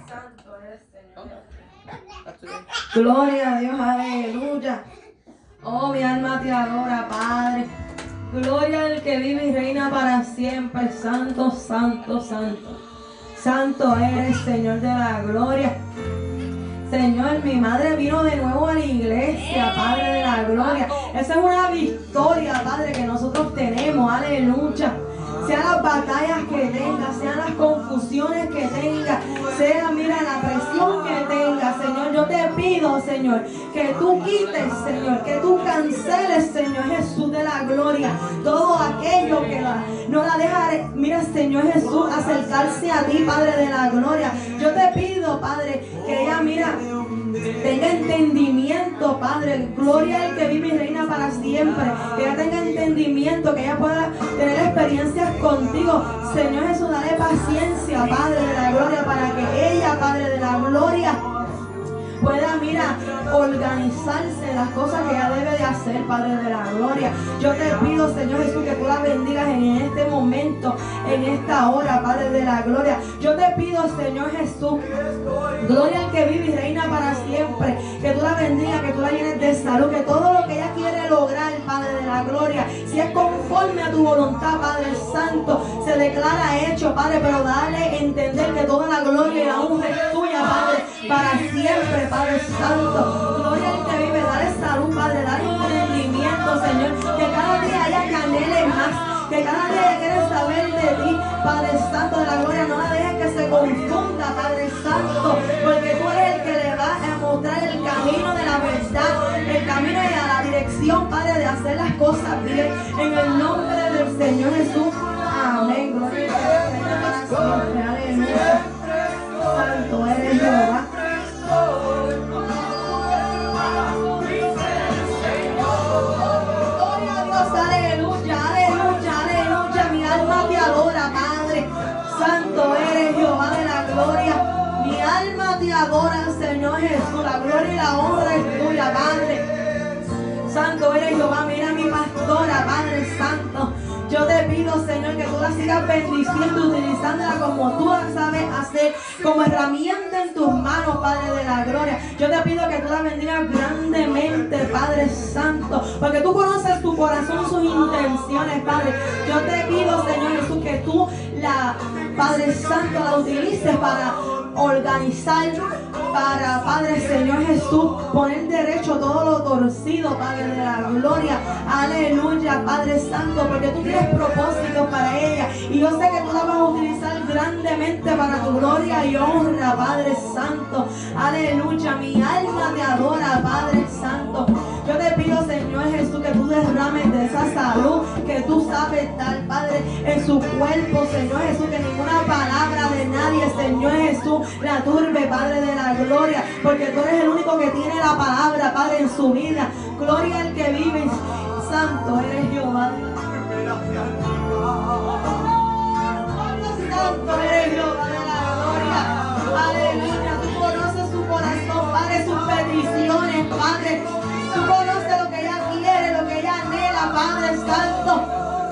Santo eres Señor. Gloria a Dios, aleluya. Oh, mi alma te adora, Padre. Gloria al que vive y reina para siempre. Santo, santo, santo. Santo eres, Señor de la gloria. Señor, mi madre vino de nuevo a la iglesia, Padre de la gloria. Esa es una victoria, Padre, que nosotros tenemos. Aleluya. Sean las batallas que tenga, sean las confusiones que tenga, sea, mira, la presión que tenga. Yo te pido, Señor, que tú quites, Señor, que tú canceles, Señor Jesús de la gloria, todo aquello que la- no la deja, mira, Señor Jesús, acercarse a ti, Padre de la gloria. Yo te pido, Padre, que ella, mira, tenga entendimiento, Padre. Gloria al que vive y reina para siempre. Que ella tenga entendimiento, que ella pueda tener experiencias contigo. Señor Jesús, dale paciencia, Padre de la gloria, para que ella, Padre de la gloria, pueda, mira, organizarse las cosas que ella debe de hacer, Padre de la gloria. Yo te pido, Señor Jesús, que tú la bendigas en este momento, en esta hora, Padre de la gloria. Yo te pido, Señor Jesús, gloria al que vive y reina para siempre, que tú la bendigas, que tú la llenes de salud, que todo lo que ella quiere lograr, gloria, si es conforme a tu voluntad, Padre Santo, se declara hecho, Padre, pero dale entender que toda la gloria y la honra es tuya, Padre, para siempre, Padre Santo. Gloria al que vive, dale salud, Padre, dale entendimiento, Señor, que cada anhele más, que cada día quiere saber de ti, Padre Santo de la gloria, no la dejes que se confunda, Padre Santo, porque tú eres el que le va a mostrar el camino de la verdad, el camino a la dirección, Padre, de hacer las cosas bien, en el nombre del Señor Jesús, amén, gloria a Dios, siempre, aleluya, santo eres Jehová. Gloria a Dios, aleluya, aleluya, aleluya. Mi alma te adora, Padre. Santo eres Jehová de la gloria. Mi alma te adora, Señor Jesús. La gloria y la honra es tuya, Padre. Santo eres Jehová, mira mi pastora, Padre Santo. Yo te pido, Señor, que tú la sigas bendiciendo, utilizándola como tú la sabes hacer, como herramienta en tus manos, Padre de la gloria. Yo te pido que tú la bendigas grandemente, Padre Santo, porque tú conoces tu corazón, sus intenciones, Padre. Yo te pido, Señor Jesús, que tú la, Padre Santo, la utilices para organizar, para, Padre Señor Jesús, poner derecho todo lo torcido, Padre de la gloria. Aleluya, Padre Santo, porque tú tienes propósitos para ella. Y yo sé que tú la vas a utilizar grandemente para tu gloria y honra, Padre Santo. Aleluya, mi alma te adora, Padre Santo. Yo te pido, Señor Jesús, que tú derrames de esa salud que tú sabes dar, Padre, en su cuerpo, Señor Jesús, que ninguna palabra de nadie, Señor Jesús, la turbe, Padre de la gloria, porque tú eres el único que tiene la palabra, Padre, en su vida. Gloria al que vive, Santo eres Jehová. Santo eres Jehová de la gloria. Aleluya. Tú conoces su corazón, Padre, sus peticiones, Padre. Tú conoces lo que ella quiere, lo que ella anhela, Padre Santo.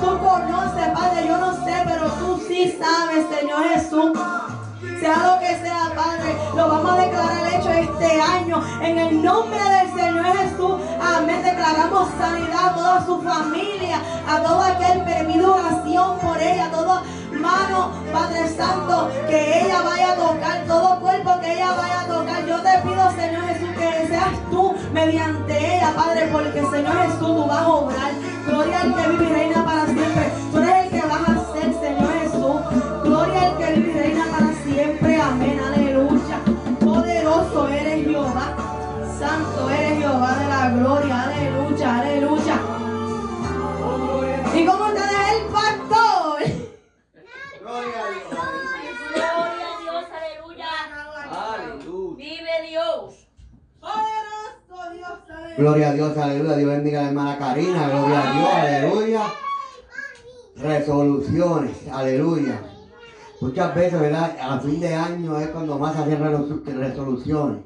Tú conoces, Padre, yo no sé, pero tú sí sabes, Señor Jesús. Sea lo que sea, Padre, lo vamos a declarar hecho este año en el nombre del Señor Jesús. Amén. Declaramos sanidad a toda su familia, a todo aquel perdido oración por ella, a todo mano, Padre Santo, que ella vaya a tocar, todo cuerpo que ella vaya a tocar. Yo te pido, Señor Jesús, que seas tú mediante ella, Padre, porque Señor Jesús, tú vas a obrar. Gloria al que vive y reina para Gloria a Dios, aleluya. Dios bendiga a la hermana Karina. Gloria a Dios, aleluya. Resoluciones, aleluya. Muchas veces, ¿verdad? A fin de año es cuando más hacen resolu- resoluciones.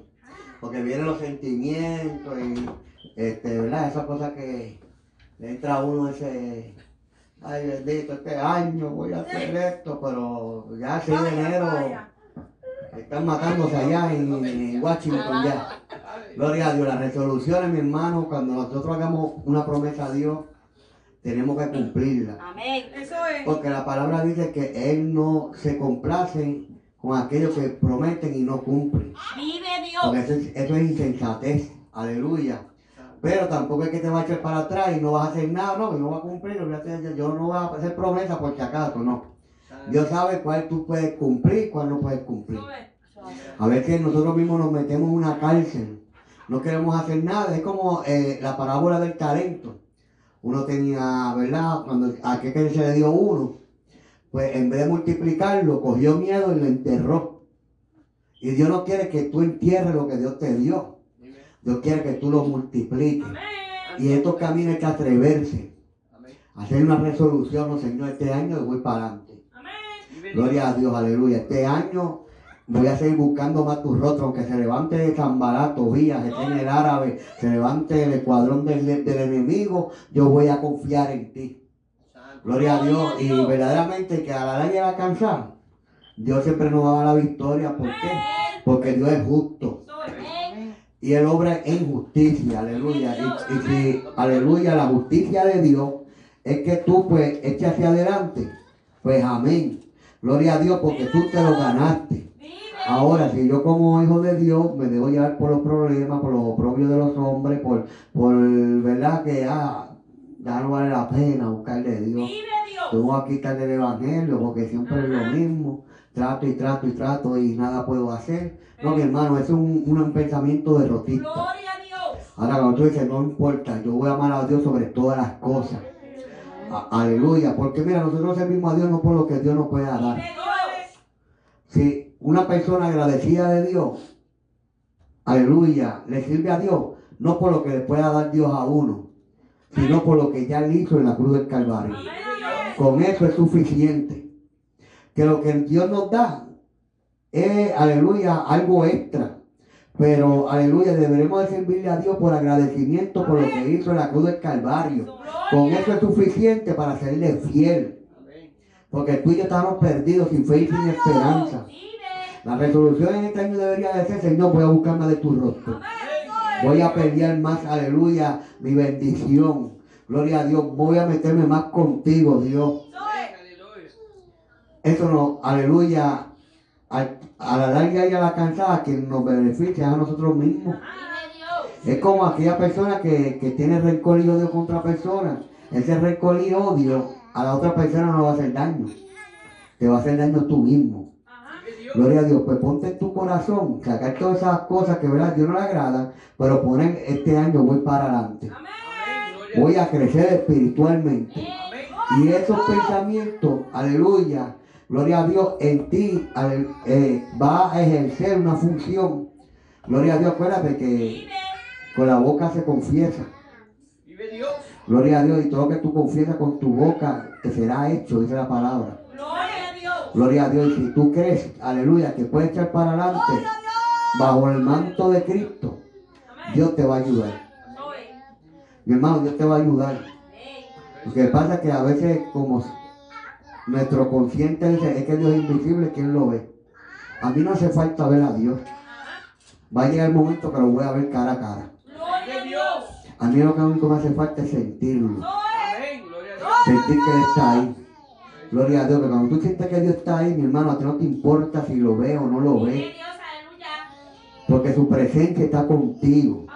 Porque vienen los sentimientos y, este, ¿verdad? Esas cosas que le entra a uno ese. Ay, bendito, este año voy a hacer esto, pero ya 6 de enero están matándose allá en, en Washington ya. Gloria a Dios, las resoluciones, mi hermano, cuando nosotros hagamos una promesa a Dios, tenemos que cumplirla. Amén. Eso es. Porque la palabra dice que Él no se complace con aquellos que prometen y no cumplen. Vive Porque Dios. eso es, eso es insensatez. Aleluya. Pero tampoco es que te va a echar para atrás y no vas a hacer nada, no, que no va a cumplir, yo no voy a hacer promesa por si acaso, no. Dios sabe cuál tú puedes cumplir y cuál no puedes cumplir. A veces nosotros mismos nos metemos en una cárcel, no queremos hacer nada, es como eh, la parábola del talento. Uno tenía, ¿verdad? Cuando a que se le dio uno, pues en vez de multiplicarlo, cogió miedo y lo enterró. Y Dios no quiere que tú entierres lo que Dios te dio. Dios quiere que tú lo multipliques. Y estos caminos hay que atreverse. Hacer una resolución, no Señor, este año voy para adelante. Gloria a Dios, aleluya. Este año voy a seguir buscando más tu rostro, aunque se levante de Zambará, Tobías, se en el árabe, se levante el escuadrón del, del enemigo, yo voy a confiar en ti. Gloria a Dios. Y verdaderamente que a la larga y a la cansada, Dios siempre nos va a dar la victoria. ¿Por qué? Porque Dios es justo. Y Él obra en justicia, aleluya. Y, y si, aleluya, la justicia de Dios es que tú pues eches hacia adelante, pues amén. Gloria a Dios porque tú te lo ganaste. Ahora, si yo como hijo de Dios me debo llevar por los problemas, por los oprobios de los hombres, por, por verdad que ah, ya no vale la pena buscar de Dios. Vive Dios. Yo voy a quitar del evangelio porque siempre es lo mismo. Trato y trato y trato y nada puedo hacer. No, mi hermano, es un, un pensamiento derrotista. Gloria a Dios. Ahora cuando tú dices, no importa, yo voy a amar a Dios sobre todas las cosas. Aleluya. Porque mira, nosotros servimos a Dios no por lo que Dios nos pueda dar. Si una persona agradecida de Dios, aleluya, le sirve a Dios, no por lo que le pueda dar Dios a uno, sino por lo que ya él hizo en la cruz del Calvario. Con eso es suficiente. Que lo que Dios nos da es, aleluya, algo extra. Pero, aleluya, deberemos de servirle a Dios por agradecimiento por lo que hizo en la cruz del Calvario. Con eso es suficiente para serle fiel. Porque tú y yo estamos perdidos sin fe y sin esperanza. La resolución en este año debería de ser, Señor, voy a buscar más de tu rostro. Voy a pelear más, aleluya, mi bendición. Gloria a Dios, voy a meterme más contigo, Dios. Eso no, aleluya, a la larga y a la cansada, quien nos beneficia es a nosotros mismos. Es como aquella persona que, que tiene rencor y odio contra persona. Ese rencor y odio a la otra persona no va a hacer daño. Te va a hacer daño tú mismo. Gloria a Dios, pues ponte en tu corazón, sacar todas esas cosas que ¿verdad? Dios no le agradan, pero poner este año voy para adelante. Voy a crecer espiritualmente. Y esos pensamientos, aleluya, gloria a Dios, en ti eh, va a ejercer una función. Gloria a Dios, acuérdate que con la boca se confiesa. Vive Dios. Gloria a Dios, y todo lo que tú confiesas con tu boca te será hecho, dice la palabra. Gloria a Dios. Gloria a Dios, y si tú crees, aleluya, que puedes echar para adelante bajo el manto de Cristo. Dios te va a ayudar. Mi hermano, Dios te va a ayudar. Lo que pasa es que a veces como nuestro consciente dice, es que Dios es invisible, ¿quién lo ve? A mí no hace falta ver a Dios. Va a llegar el momento que lo voy a ver cara a cara. Gloria a Dios. A mí lo que único me hace falta es sentirlo. Sentir que Él está ahí. Gloria a Dios, que cuando tú sientes que Dios está ahí, mi hermano, a ti no te importa si lo ve o no lo ve. Porque su presencia está contigo.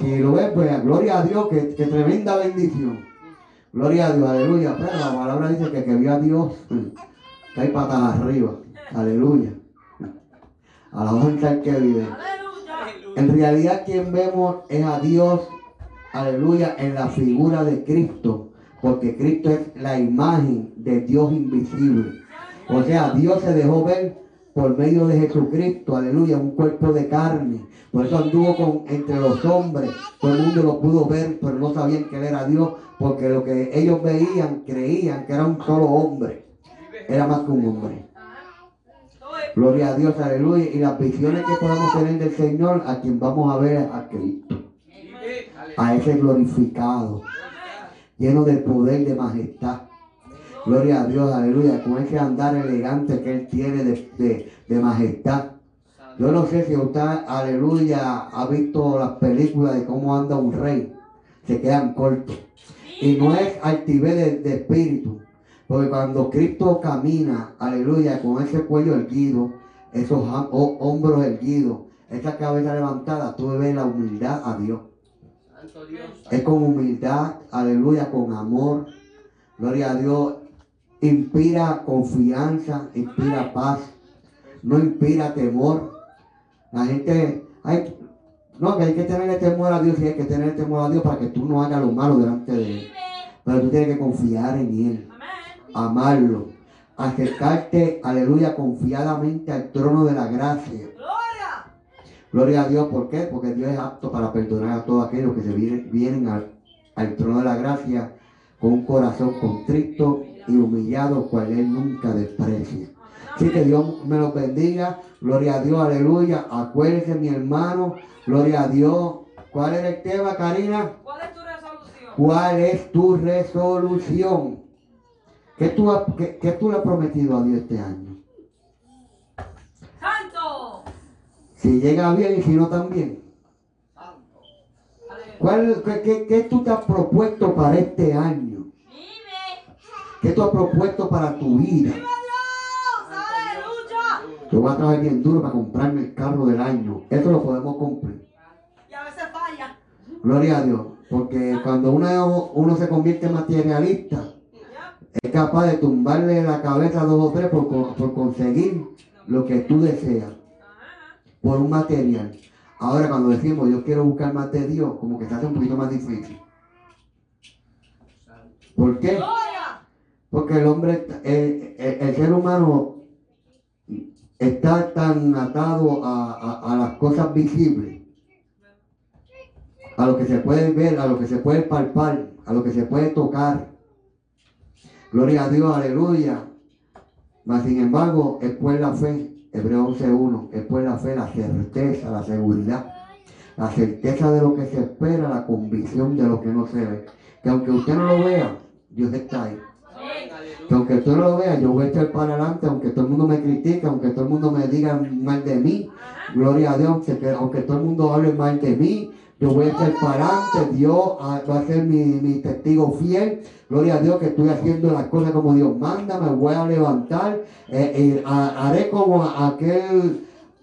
Si lo ves, pues gloria a Dios, que, que tremenda bendición. Gloria a Dios, aleluya. Pero la palabra dice que que vio a Dios cae patas arriba. Aleluya. A la honra el que vive. Aleluya. En realidad quien vemos es a Dios, aleluya, en la figura de Cristo. Porque Cristo es la imagen de Dios invisible. O sea, Dios se dejó ver por medio de Jesucristo, aleluya, un cuerpo de carne. Por eso anduvo con, entre los hombres. Todo el mundo lo pudo ver, pero no sabían que Él era Dios. Porque lo que ellos veían, creían que era un solo hombre. Era más que un hombre. Gloria a Dios, aleluya. Y las visiones que podemos tener del Señor, a quien vamos a ver a Cristo. A ese glorificado, lleno del poder de majestad. Gloria a Dios, aleluya. Con ese andar elegante que Él tiene de, de- de majestad. Yo no sé si usted, aleluya, ha visto las películas de cómo anda un rey. Se quedan cortos. Y no es altivez de, de espíritu. Porque cuando Cristo camina, aleluya, con ese cuello erguido, esos ho- hombros erguidos, esa cabeza levantada, tú ves la humildad a Dios. Es con humildad, aleluya, con amor. Gloria a Dios. Inspira confianza, inspira paz. No inspira temor. La gente, hay, no, que hay que tenerle temor a Dios y hay que tener temor a Dios para que tú no hagas lo malo delante de Él. Pero tú tienes que confiar en Él, amarlo, acercarte, aleluya, confiadamente al trono de la gracia. Gloria. A Dios, ¿por qué? Porque Dios es apto para perdonar a todos aquellos que se vienen, vienen al, al trono de la gracia con un corazón contrito y humillado, cual Él nunca desprecia. Así que Dios me los bendiga, gloria a Dios, aleluya. Acuérdense, mi hermano, gloria a Dios. ¿Cuál es el tema, Karina? ¿Cuál es tu resolución? ¿Cuál es tu resolución? ¿Qué tú, qué- qué tú le has prometido a Dios este año? Santo. Si llega bien y si no también. Santo. Aleluya. ¿Cuál, qué, qué- qué tú te has propuesto para este año? ¿Qué tú has propuesto para tu vida? Yo voy a trabajar bien duro para comprarme el carro del año. Eso lo podemos cumplir. Y a veces falla. Gloria a Dios. Porque cuando uno, uno se convierte en materialista, es capaz de tumbarle la cabeza a dos o tres por, por conseguir lo que tú deseas, por un material. Ahora cuando decimos yo quiero buscar más de Dios, como que se hace un poquito más difícil. ¿Por qué? Porque el hombre, el, el- el ser humano está tan atado a, a- las cosas visibles, a lo que se puede ver, a lo que se puede palpar, a lo que se puede tocar. Gloria a Dios, aleluya. Mas sin embargo, es pues la fe, Hebreos 11.1, es pues la fe, la certeza, la seguridad, la certeza de lo que se espera, la convicción de lo que no se ve. Que aunque usted no lo vea, Dios está ahí. Que aunque tú lo veas, yo voy a echar para adelante, aunque todo el mundo me critique, aunque todo el mundo me diga mal de mí, gloria a Dios, aunque, que- aunque todo el mundo hable mal de mí, yo voy a echar para adelante, Dios va a ser mi, mi testigo fiel, gloria a Dios que estoy haciendo las cosas como Dios manda, me voy a levantar, eh, eh, ha- haré como aquel,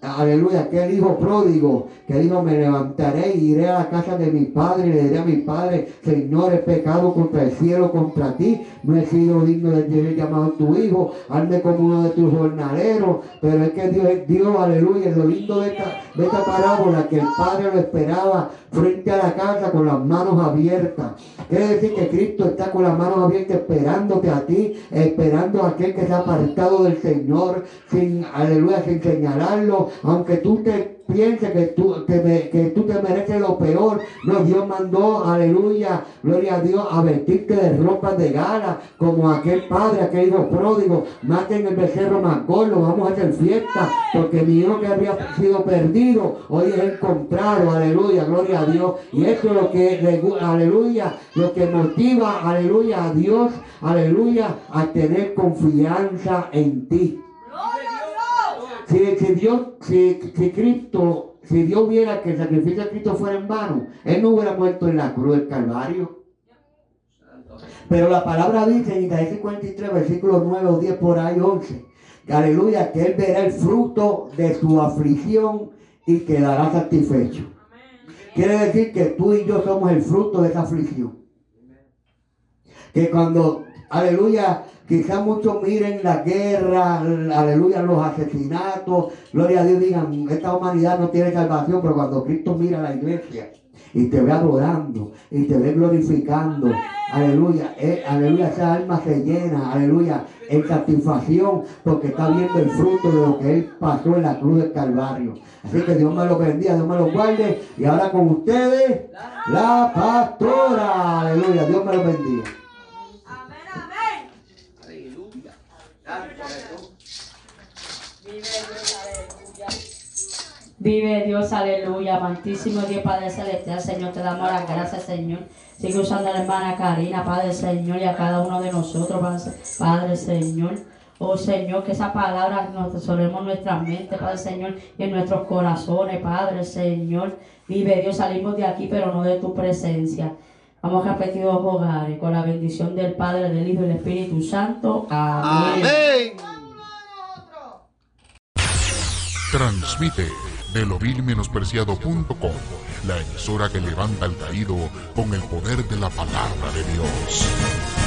aleluya, aquel hijo pródigo que dijo, me levantaré y iré a la casa de mi padre y le diré a mi padre, Señor, he pecado contra el cielo, contra ti, no he sido digno de ser llamado tu hijo, hazme como uno de tus jornaleros, pero es que Dios es Dios, aleluya, lo lindo de esta, de esta parábola, que el padre lo esperaba frente a la casa con las manos abiertas. Quiere decir que Cristo está con las manos abiertas esperándote a ti, esperando a aquel que se ha apartado del Señor, sin, aleluya, sin señalarlo, aunque tú te pienses que tú, te que tú te mereces lo peor, no, Dios mandó, aleluya, gloria a Dios, a vestirte de ropas de gala, como aquel padre, aquel hijo pródigo, maten el becerro más gordo, vamos a hacer fiesta, porque mi hijo que había sido perdido, hoy es encontrado, aleluya, gloria a Dios, y eso es lo que, aleluya, lo que motiva, aleluya, a Dios, aleluya, a tener confianza en ti. Si, si Dios, si, si Cristo, si Dios viera que el sacrificio de Cristo fuera en vano, Él no hubiera muerto en la cruz del Calvario. Pero la palabra dice en Isaías 53, versículos 9 o 10 por ahí 11, que aleluya, que Él verá el fruto de su aflicción y quedará satisfecho. Quiere decir que tú y yo somos el fruto de esa aflicción. Que cuando, aleluya, quizás muchos miren la guerra, aleluya, los asesinatos, gloria a Dios, digan, esta humanidad no tiene salvación, pero cuando Cristo mira a la iglesia y te ve adorando y te ve glorificando, aleluya, eh, aleluya, esa alma se llena, aleluya, en satisfacción, porque está viendo el fruto de lo que Él pasó en la cruz del Calvario. Así que Dios me lo bendiga, Dios me lo guarde, y ahora con ustedes, la pastora, aleluya, Dios me lo bendiga. Vive Dios, aleluya, amantísimo Dios Padre Celestial, Señor, te damos las gracias, Señor. Sigue usando a la hermana Karina, Padre Señor, y a cada uno de nosotros, Padre- Señor. Oh Señor, que esa palabra nos atesoremos en nuestra mente, Padre Señor, y en nuestros corazones, Padre Señor. Vive Dios, salimos de aquí, pero no de tu presencia. Vamos a repetir los hogares con la bendición del Padre, del Hijo y del Espíritu Santo. Amén. Transmite de lovilmenospreciado.com, la emisora que levanta al caído con el poder de la palabra de Dios.